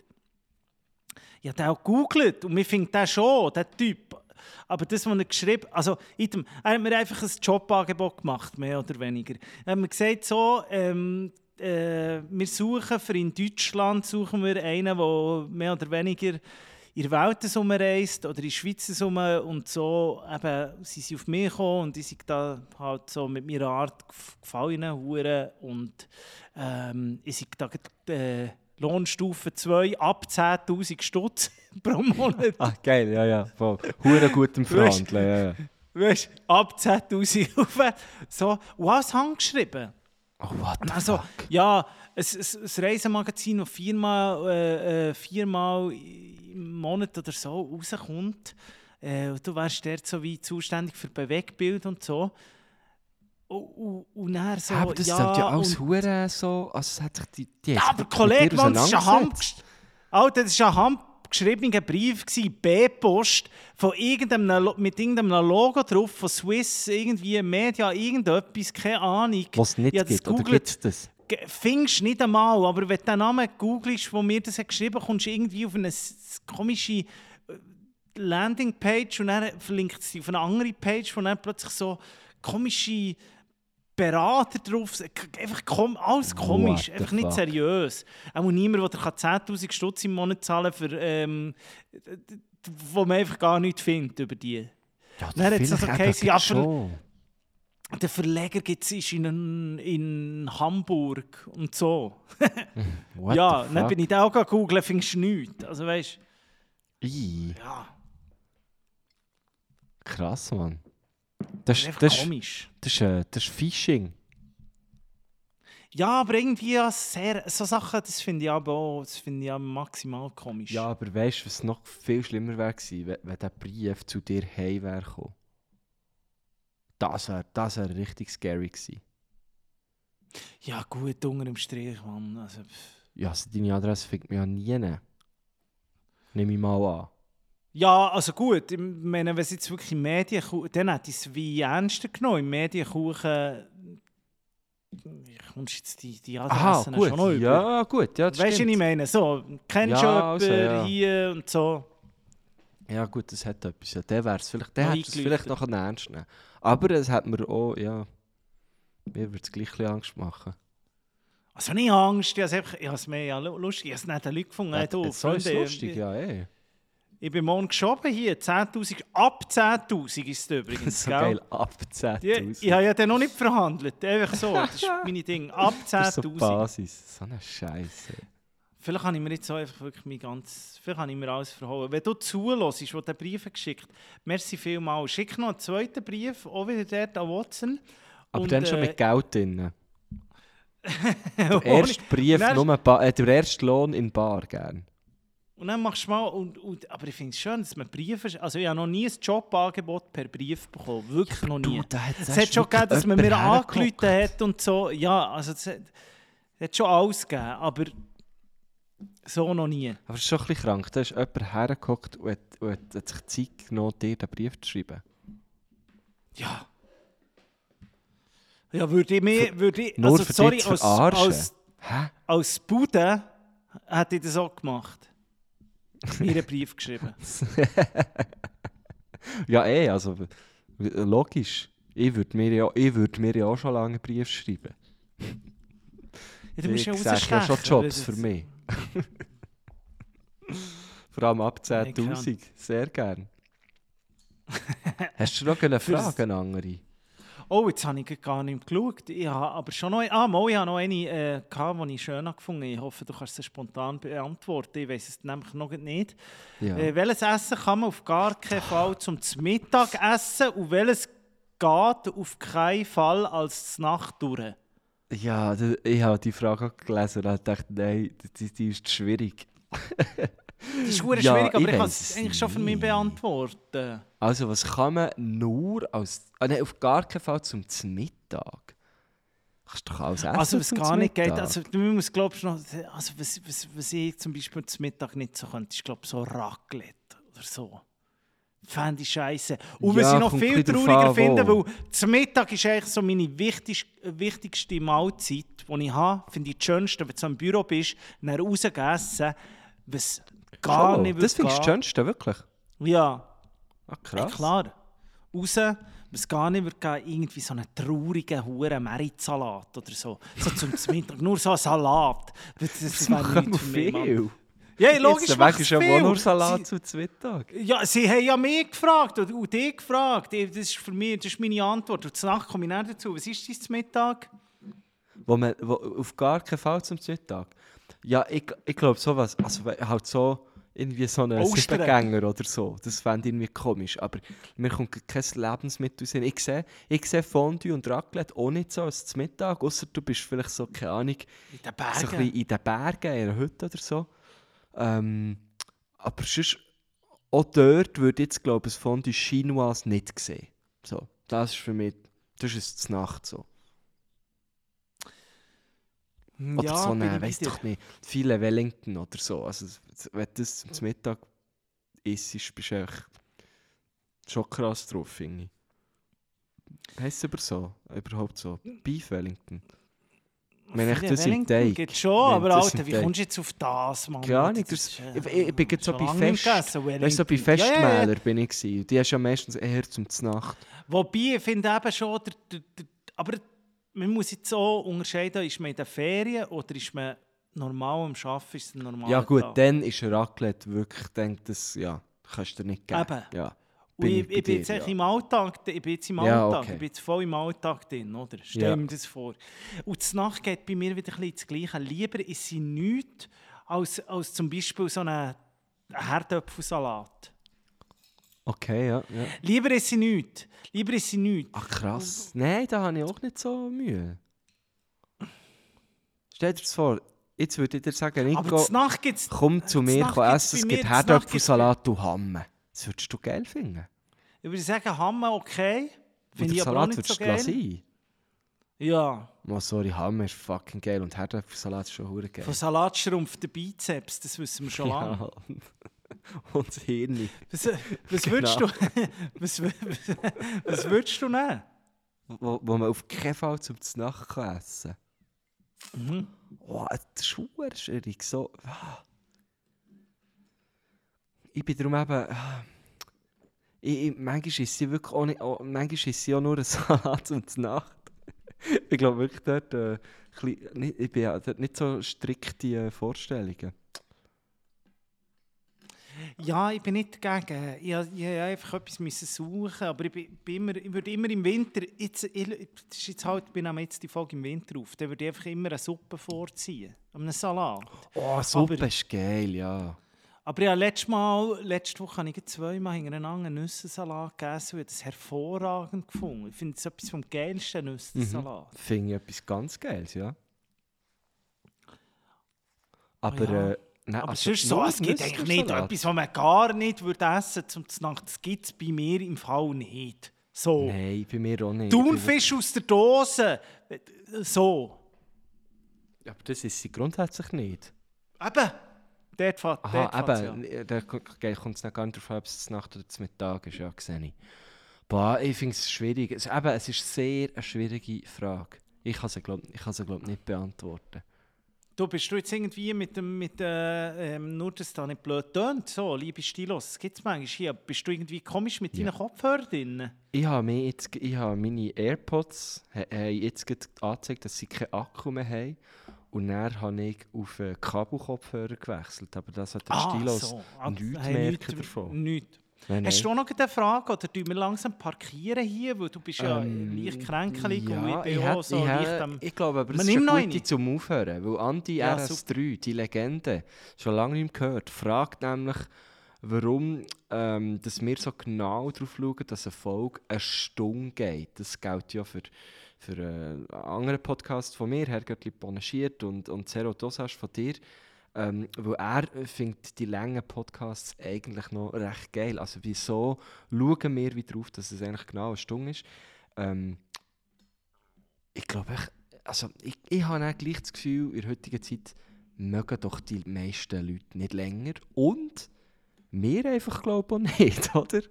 Ich habe den auch gegoogelt und mir findet der schon, der Typ. Aber das, was er geschrieben also item, er hat mir einfach ein Jobangebot gemacht, mehr oder weniger. Er hat gesagt, so, ähm, äh, wir suchen für in Deutschland suchen wir einen, der mehr oder weniger in der Welt umreist oder in der Schweiz und so eben, sie sind auf mich gekommen und ich da halt so mit meiner Art gef- gefallen hure und ähm, ich da äh, Lohnstufe 2 ab 10'000 Stutz pro Monat. Ah, geil, ja, ja. Voll. Hure gut im Verhandeln, ja, ja. Weißt du, ab 10'000 rauf. So, alles handgeschrieben. Oh, what the Also, fuck? ja, ein, ein, ein Reisemagazin, das viermal, äh, äh, viermal im Monat oder so rauskommt. Äh, du wärst dort so wie zuständig für Bewegbild und so. Und, und, und so, Ja, aber das ja, ja, alles und- hure so... Also hat sich die... die aber Kollege, Mann, das war ein. Hand... Alter, das war ein handgeschriebener Brief, B-Post, von irgendeinem, Lo- mit irgendeinem Logo drauf, von Swiss, irgendwie Media, irgendetwas, keine Ahnung. Was es nicht gibt, oder gegoogelt. gibt es das? Findest nicht einmal, aber wenn du den Namen googelst, wo mir das hat geschrieben kommst du irgendwie auf eine komische äh, Landingpage und dann verlinkt es dich auf eine andere Page, wo dann plötzlich so komische Berater drauf Einfach kom alles komisch, einfach nicht fuck? seriös. Auch niemand, der dir 10'000 Stutz im Monat zahlen für, ähm, wo man einfach gar nichts findet über die. Ja, Dann hat's also vielleicht geheißen, ja, schon. Der Verleger gibt es in, in Hamburg und so. Ja, dann bin ich da auch googeln, findest du nichts. Also weißt ja, krass, Mann. Das, das, das, komisch. das, ist, äh, das ist Phishing. Ja, aber irgendwie ja, sehr, so Sachen, das finde ich aber auch, das finde ich ja maximal komisch. Ja, aber weißt du, was noch viel schlimmer wäre gewesen, wenn, wenn der Brief zu dir heim wäre gekommen? Das wäre das wär richtig scary gewesen. ja gut, unter dem Strich, Mann. Also, pff. Ja, also deine Adresse findet man ja nie. Nehme ich mal an. Ja, also gut, ich meine, wenn es jetzt wirklich im Medienkuchen, dann ich es wie ernster genommen. Im Medienkuchen kommst jetzt die, die Aha, Adressen gut. schon noch über. Ja, gut. Ja, das Weißt du, was ich meine? So, kennst Ja, also, ja. hier und so? Ja gut, das hat etwas. Ja, der wäre es vielleicht, der hätte es vielleicht noch ernst nehmen. Aber es hat mir auch, ja, mir würde es gleich ein Angst machen. Also nicht Angst, ich habe es mehr ja, lu- lustig, ich habe es nicht den Leuten gefunden. Hey, du, so ist lustig, ja, eh. Ich bin morgen geschoben hier, 10'000, ab 10'000 ist es übrigens, so geil, ab Die, 10'000. ich habe ja dann noch nicht verhandelt, einfach so, das ist meine Ding, ab das ist so 10'000. Basis. So eine Scheiße. Vielleicht habe ich mir jetzt so einfach wirklich mein ganz, vielleicht habe ich mir alles verhauen. Wenn du zulässt, wo der Brief hat geschickt merci vielmals. Schick noch einen zweiten Brief, auch wieder dort an Watson. Aber Und, dann schon äh, mit Geld drin. Der erste Brief, nur äh, der erste Lohn in Bar, gern. Und dann machst du mal, und, und, aber ich finde es schön, dass man Briefe, also ich habe noch nie ein Jobangebot per Brief bekommen, wirklich noch nie. da hat es hat schon gegeben, dass man mir angerufen hat und so, ja, also es hat, es hat schon alles gegeben, aber so noch nie. Aber es ist schon ein bisschen krank. Da ist jemand hergeguckt und hat, und hat, sich Zeit genommen, dir den Brief zu schreiben. Ja. Ja, würde ich mir, würde ich, also für sorry, als, als, als Bude hätte ich das auch gemacht. Mir einen Brief geschrieben. Ja, eh, also logisch. Ich würde mir, ja, ich würd mir ja auch schon lange einen Brief schreiben. Ja, du musst ja ich sage ja schon Jobs für mich. Vor allem ab Ja, 10'000. Sehr gern. Hast du noch eine Frage, eine andere? Oh, jetzt habe ich gar nicht geschaut. Ich habe aber schon noch, ah, mal, ich habe noch eine, äh, gehabt, die ich schön gefunden habe. Ich hoffe, du kannst sie spontan beantworten. Ich weiß es nämlich noch nicht. Ja. Äh, welches Essen kann man auf gar keinen Fall zum Mittag essen und welches geht auf keinen Fall als Nacht durch? Ja, ich habe die Frage gelesen und dachte, nein, die, die ist schwierig. Das ist Ja, schwierig, aber ich ich, kann es eigentlich schon für mich nicht. beantworten. Also, was kann man nur als. Ah, nein, auf gar keinen Fall zum Mittag. Kannst du doch alles essen. Also, was gar nicht geht, Mittag. also, man muss, glaube ich, noch, also, was, was, was ich zum Beispiel zum Mittag nicht so könnte, ist, glaube ich, so Raclette oder so. Fände ich scheiße. Und was Ja, ich noch viel trauriger finde, weil zum Mittag ist eigentlich so meine wichtig, wichtigste Mahlzeit, die ich habe, finde ich das Schönste, wenn du im Büro bist, dann rausgegessen, was gar Schon? nicht Das findest du das. Schönste, wirklich? Ja, Ah, krass. klar. Raus, was gar nicht gehen, irgendwie so einen traurigen Huren Meritsalat oder so. So zum Mittag, nur so ein Salat. Das, das, Das nichts für mich, Mann. viel. Ja, logisch, Jetzt, macht weg es ist ja wohl viel. nur Salat Sie, zu Mittag. ja, sie haben ja mich gefragt und, und dich gefragt. Das ist für mich das ist meine Antwort. Und zur Nacht komme ich nicht dazu. Was ist dein Mittag? Wo man wo, auf gar keinen Fall zum Mittag. Ja, ich, ich glaube sowas, also halt so irgendwie so einen. Siebengänger oder so, das fände ich irgendwie komisch, aber mir kommt kein Lebensmittel Sinn. Ich sehe, ich sehe Fondue und Raclette auch nicht so als zum Mittag, außer du bist vielleicht so, keine Ahnung, In den so ein Bergen. in den Bergen, in einer Hütte oder so. Ähm, aber sonst, auch dort würde ich jetzt, glaube ich, ein Fondue Chinois nicht sehen. So, das ist für mich, das ist es Nacht so. Oder so bin eine, weiß doch nicht, viele Wellington oder so. Also, wenn du das zum Mittag isst, bist du echt schon krass drauf, finde ich. Heißt es aber so? Überhaupt so? Beef Wellington? Ich meine, echt, das im Wellington Teig. Geht schon, aber Alter, wie kommst du jetzt auf das, Mann? Keine Ahnung, Das ist, äh, ich- ich bin jetzt so bei Fest- Weißt so bei Wellington. Ja, ja, ja. Festmäler bin ich. Gewesen. Die hast ja meistens eher zum Znacht. Wobei, ich finde eben schon, der, der, der, aber man muss jetzt so unterscheiden, ist man in den Ferien oder ist man normal am Arbeiten, ist es ein normaler Ja gut, Tag. dann ist Raclette wirklich, denke das, ja, kannst du dir nicht geben. Eben. Ja, bin ich, ich ich bin dir, jetzt ja. im Alltag, ich bin jetzt im Ja, Alltag, okay. ich bin jetzt voll im Alltag drin, oder? Stell Ja. mir das vor. Und die Nacht geht bei mir wieder ein bisschen das Gleiche. Lieber ist sie nichts, als, als zum Beispiel so einen Herdöpfelsalat. Okay, ja. ja. Lieber ist sie nichts. Lieber ist sie nichts. Ach krass. Nein, da habe ich auch nicht so Mühe. Stell dir das vor, jetzt würde ich dir sagen, Nico, komm zu mir komm essen, es gibt Herdöpfelsalat und Hamme. Das würdest du geil finden. Ich würde sagen, Hamme okay. Finde ich aber auch Salat nicht so geil. sein. Ja, Oh, sorry, Hamme ist fucking geil und Herdöpfelsalat ist schon hure geil. von Salat schrumpft der Bizeps, das wissen wir schon lange. Ja. und das Hirn. Was, was würdest du... was, was, würdest du nehmen? Wo, wo man auf keinen Fall zum Nacht kann essen kann. Mhm. Oh, das ist schwierig. So, ah. Ich bin darum eben. ah. Ich, ich, manchmal ist sie wirklich auch nicht, auch, manchmal ist sie auch nur ein Salat und Nacht. ich glaube wirklich dort, äh, bisschen- nicht, ich bin ja dort nicht so strikte äh, Vorstellungen. Ja, ich bin nicht dagegen. Ich, ich einfach etwas müssen suchen, aber ich, bin, bin immer, ich würde immer im Winter, jetzt, ich, jetzt halt, ich jetzt die Folge im Winter auf, dann würde ich einfach immer eine Suppe vorziehen, einen Salat. Oh, Suppe Aber- ist geil, ja. Aber ja, letztes Mal, letzte Woche habe ich zweimal hintereinander einen Nüssensalat gegessen und habe das hervorragend gefunden. Ich finde es etwas vom geilsten Nüssensalat. Finde ich etwas ganz Geiles, ja. Aber, Oh ja. äh, nein, Aber also sonst so, es gibt eigentlich nicht etwas, was man gar nicht würde essen zum Nacht. Das gibt es bei mir im Fall nicht. So. Nein, bei mir auch nicht. Thunfisch aus der Dose. So. Ja, aber das ist sie grundsätzlich nicht. Eben. Dort fährt fährt's, eben. äh, Da kommt es nicht nicht darauf an, ob es Nacht oder zu Mittag ist. Ja, sehe ich. Boah, ich finde es schwierig. Es, eben, es ist sehr eine schwierige Frage. Ich kann sie, glaube glaub, nicht beantworten. Du bist du jetzt irgendwie mit dem, mit, äh, ähm, nur dass da nicht blöd tönt, so, liebe Stilos, das gibt es manchmal hier, bist du irgendwie komisch mit deinen Kopfhörern drin? Ich habe, jetzt, ich habe meine AirPods haben jetzt angezeigt, dass sie keinen Akku mehr haben. Und dann habe ich auf Kabelkopfhörer gewechselt. Aber das hat der Stilos Ah, nichts hey, nichts- davon. Nichts. Nein, Hast du auch noch eine Frage oder tun wir langsam parkieren hier, weil du bist ja Ähm, leicht kränkelig und ich Ja, bin ich, auch hätt- so ich, leicht am... ich glaube, aber es ist eine gute zum Aufhören, weil Andi Ja, RS3, die Legende, schon lange nicht mehr gehört, fragt nämlich, warum ähm, dass wir so genau darauf schauen, dass eine Folge eine Stunde geht. Das gilt ja für, für äh, einen anderen Podcast von mir, Herr Göttli Panaschiert und, und Zero Dosage von dir. Ähm, weil er findet die langen Podcasts eigentlich noch recht geil. Also wieso schauen wir wieder drauf, dass es eigentlich genau eine Stunde ist? Ähm, ich glaube, ich, also ich, ich habe auch gleich das Gefühl, in der heutigen Zeit mögen doch die meisten Leute nicht länger. Und wir einfach, glaube ich, auch nicht, oder?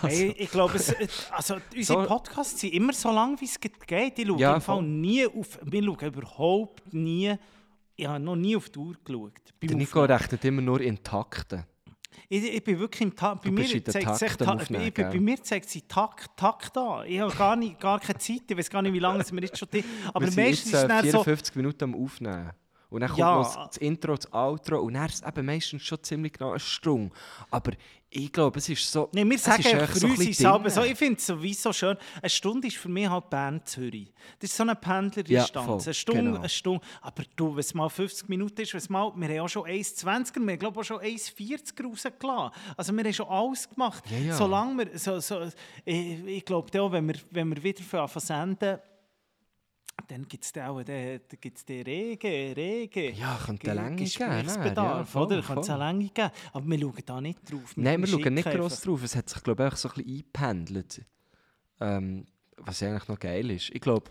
Also, Hey, ich glaube, es, also, unsere So- Podcasts sind immer so lang, wie es geht. Ich schaue Ja, im Fall nie auf... Wir schauen überhaupt nie... Ich habe noch nie auf die Uhr geschaut. der Nico Aufnehmen. rechnet immer nur in Takten. Ich, ich bin wirklich im Takt. Bei, mir zeigt sich Ta- ich bei mir zeigt sie Takt, Takt an. Ich habe gar, nicht, gar keine Zeit. Ich weiß gar nicht, wie lange wir jetzt schon Aber meistens ist es äh, so... 54 Minuten am Aufnehmen. Und dann kommt Ja. noch das Intro, das Outro und dann ist es eben meistens schon ziemlich genau eine Stunde. Aber ich glaube, es ist so... Nein, wir es sagen einfach für ein uns ist aber so, ich finde es sowieso schön, eine Stunde ist für mich halt Bern-Zürich. Das ist so eine Pendlerdistanz. Ja, voll, eine Stunde, genau. eine Stunde. Aber du, wenn es mal 50 Minuten ist, mal, wir haben auch schon 1,20er, wir haben glaube ich auch schon 1,40er rausgelassen. Also wir haben schon alles gemacht. Ja, ja. Solange wir, so, so, ich, ich glaube auch, wenn wir, wenn wir wieder anfangen zu senden, dann gibt es auch den, gibt's den Regen, Regen. Ja, könnte eine Länge geben? Gesprächsbedarf, Ja, oder? Könnte es eine Länge geben. Aber wir schauen da nicht drauf. Nein, wir schauen nicht gross drauf. Es hat sich, glaube ich, auch so ein bisschen eingependelt. Ähm, was eigentlich noch geil ist. Ich glaube...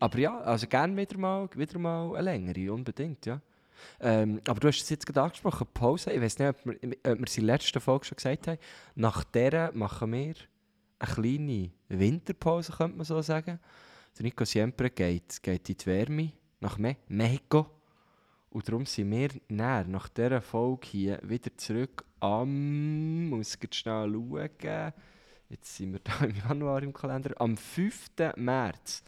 Aber ja, also gerne wieder mal, wieder mal eine längere, unbedingt, ja. Ähm, aber du hast es jetzt gerade angesprochen, Pause. Ich weiß nicht, ob wir, ob wir es in der letzten Folge schon gesagt haben. Nach der machen wir eine kleine Winterpause, könnte man so sagen. Der Nico Siempre geht, geht in die Wärme nach Me Mexiko. Und darum sind wir näher nach dieser Folge hier wieder zurück am. muss ich schnell schauen. Jetzt sind wir da im Januar im Kalender. Am 5. März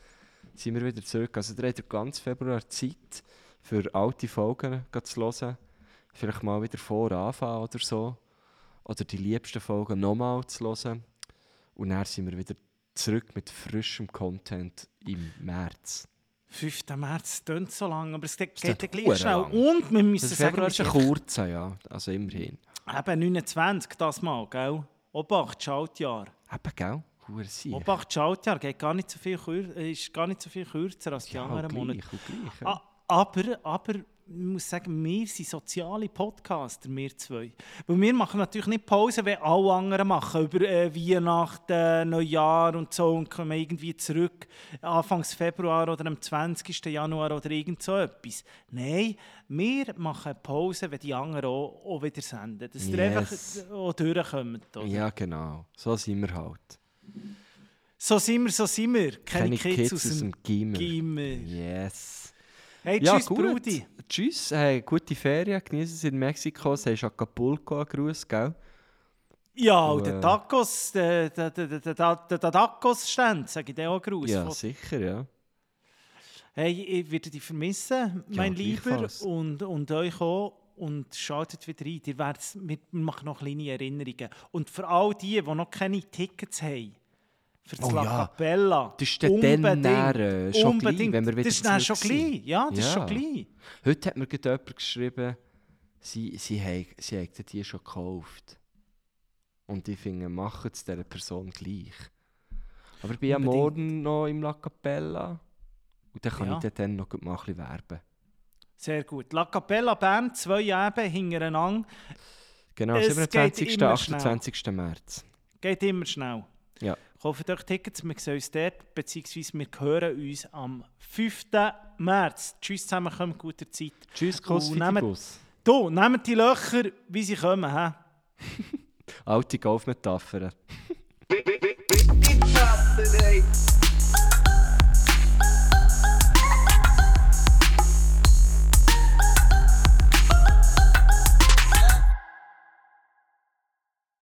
sind wir wieder zurück. Also, ihr habt den ganzen Februar Zeit, für alte Folgen zu hören. Vielleicht mal wieder vor anfangen oder so. Oder die liebsten Folgen nochmal zu hören. Und dann sind wir wieder zurück mit frischem Content im März. 5. März klingt so lang, aber es geht, geht gleich schnell. lang. Und wir müssen Der sagen, Februar ist ein kurzer, ja. Also immerhin. eben 29 das Mal, gell? Obacht, Schaltjahr. Eben, gell? Hure sie. Obacht, Schaltjahr geht gar nicht so viel, ist gar nicht so viel kürzer als die Ja, anderen Monate. gleich, und gleich, ja. Ah, aber, aber ich muss sagen, wir sind soziale Podcaster, wir zwei. Weil wir machen natürlich nicht Pause, wie alle anderen machen, über äh, Weihnachten, Neujahr und so und kommen irgendwie zurück Anfang Februar oder am 20. Januar oder irgend so etwas. Nein, wir machen Pause, wenn die anderen auch, auch wieder senden. Dass ihr Yes. einfach auch durchkommt. Oder? Ja, genau. So sind wir halt. So sind wir, so sind wir. Keine, Keine Kids, aus dem Gimmer. Yes. Hey, Ja, tschüss, gut. Brudi. Tschüss, hey, gute Ferien, genießen Sie in Mexiko, sagst Acapulco Gruß, gell? Ja, Und, und der äh, Tacos, der, der, der, der, der, der, der Tacos-Stand, sage ich dir auch Gruß. Ja, Von- sicher, ja. Hey, ich werde dich vermissen, mein Lieber, gleichfalls. und, und euch auch. Und schaltet wieder rein. Ihr werdet, wir machen noch kleine Erinnerungen. Und für all die, die noch keine Tickets haben, für das Oh La ja. Capella, Das ist dann dann, äh, schon gleich, wenn wir wieder Das ist dann schon gleich. Ja, das ist Ja. schon gleich. Heute hat mir gerade jemand geschrieben, sie, sie, haben, sie hätten die schon gekauft. Und ich finde, machen es dieser Person gleich. Aber ich bin ja Unbedingt. morgen noch im La Capella. Und dann kann Ja. ich dann noch mal ein bisschen werben. Sehr gut. La Capella Bern, zwei Eben hintereinander. Genau, Es geht 27. immer 28. März. Geht immer schnell. Ja. Kauft euch Tickets, wir sehen uns dort, beziehungsweise wir hören uns am 5. März. Tschüss zusammen, kommt gute Zeit. Tschüss, Kuss, Fidibus. Du, nehmt die Löcher, wie sie kommen. He? Alte Golfmetaphern.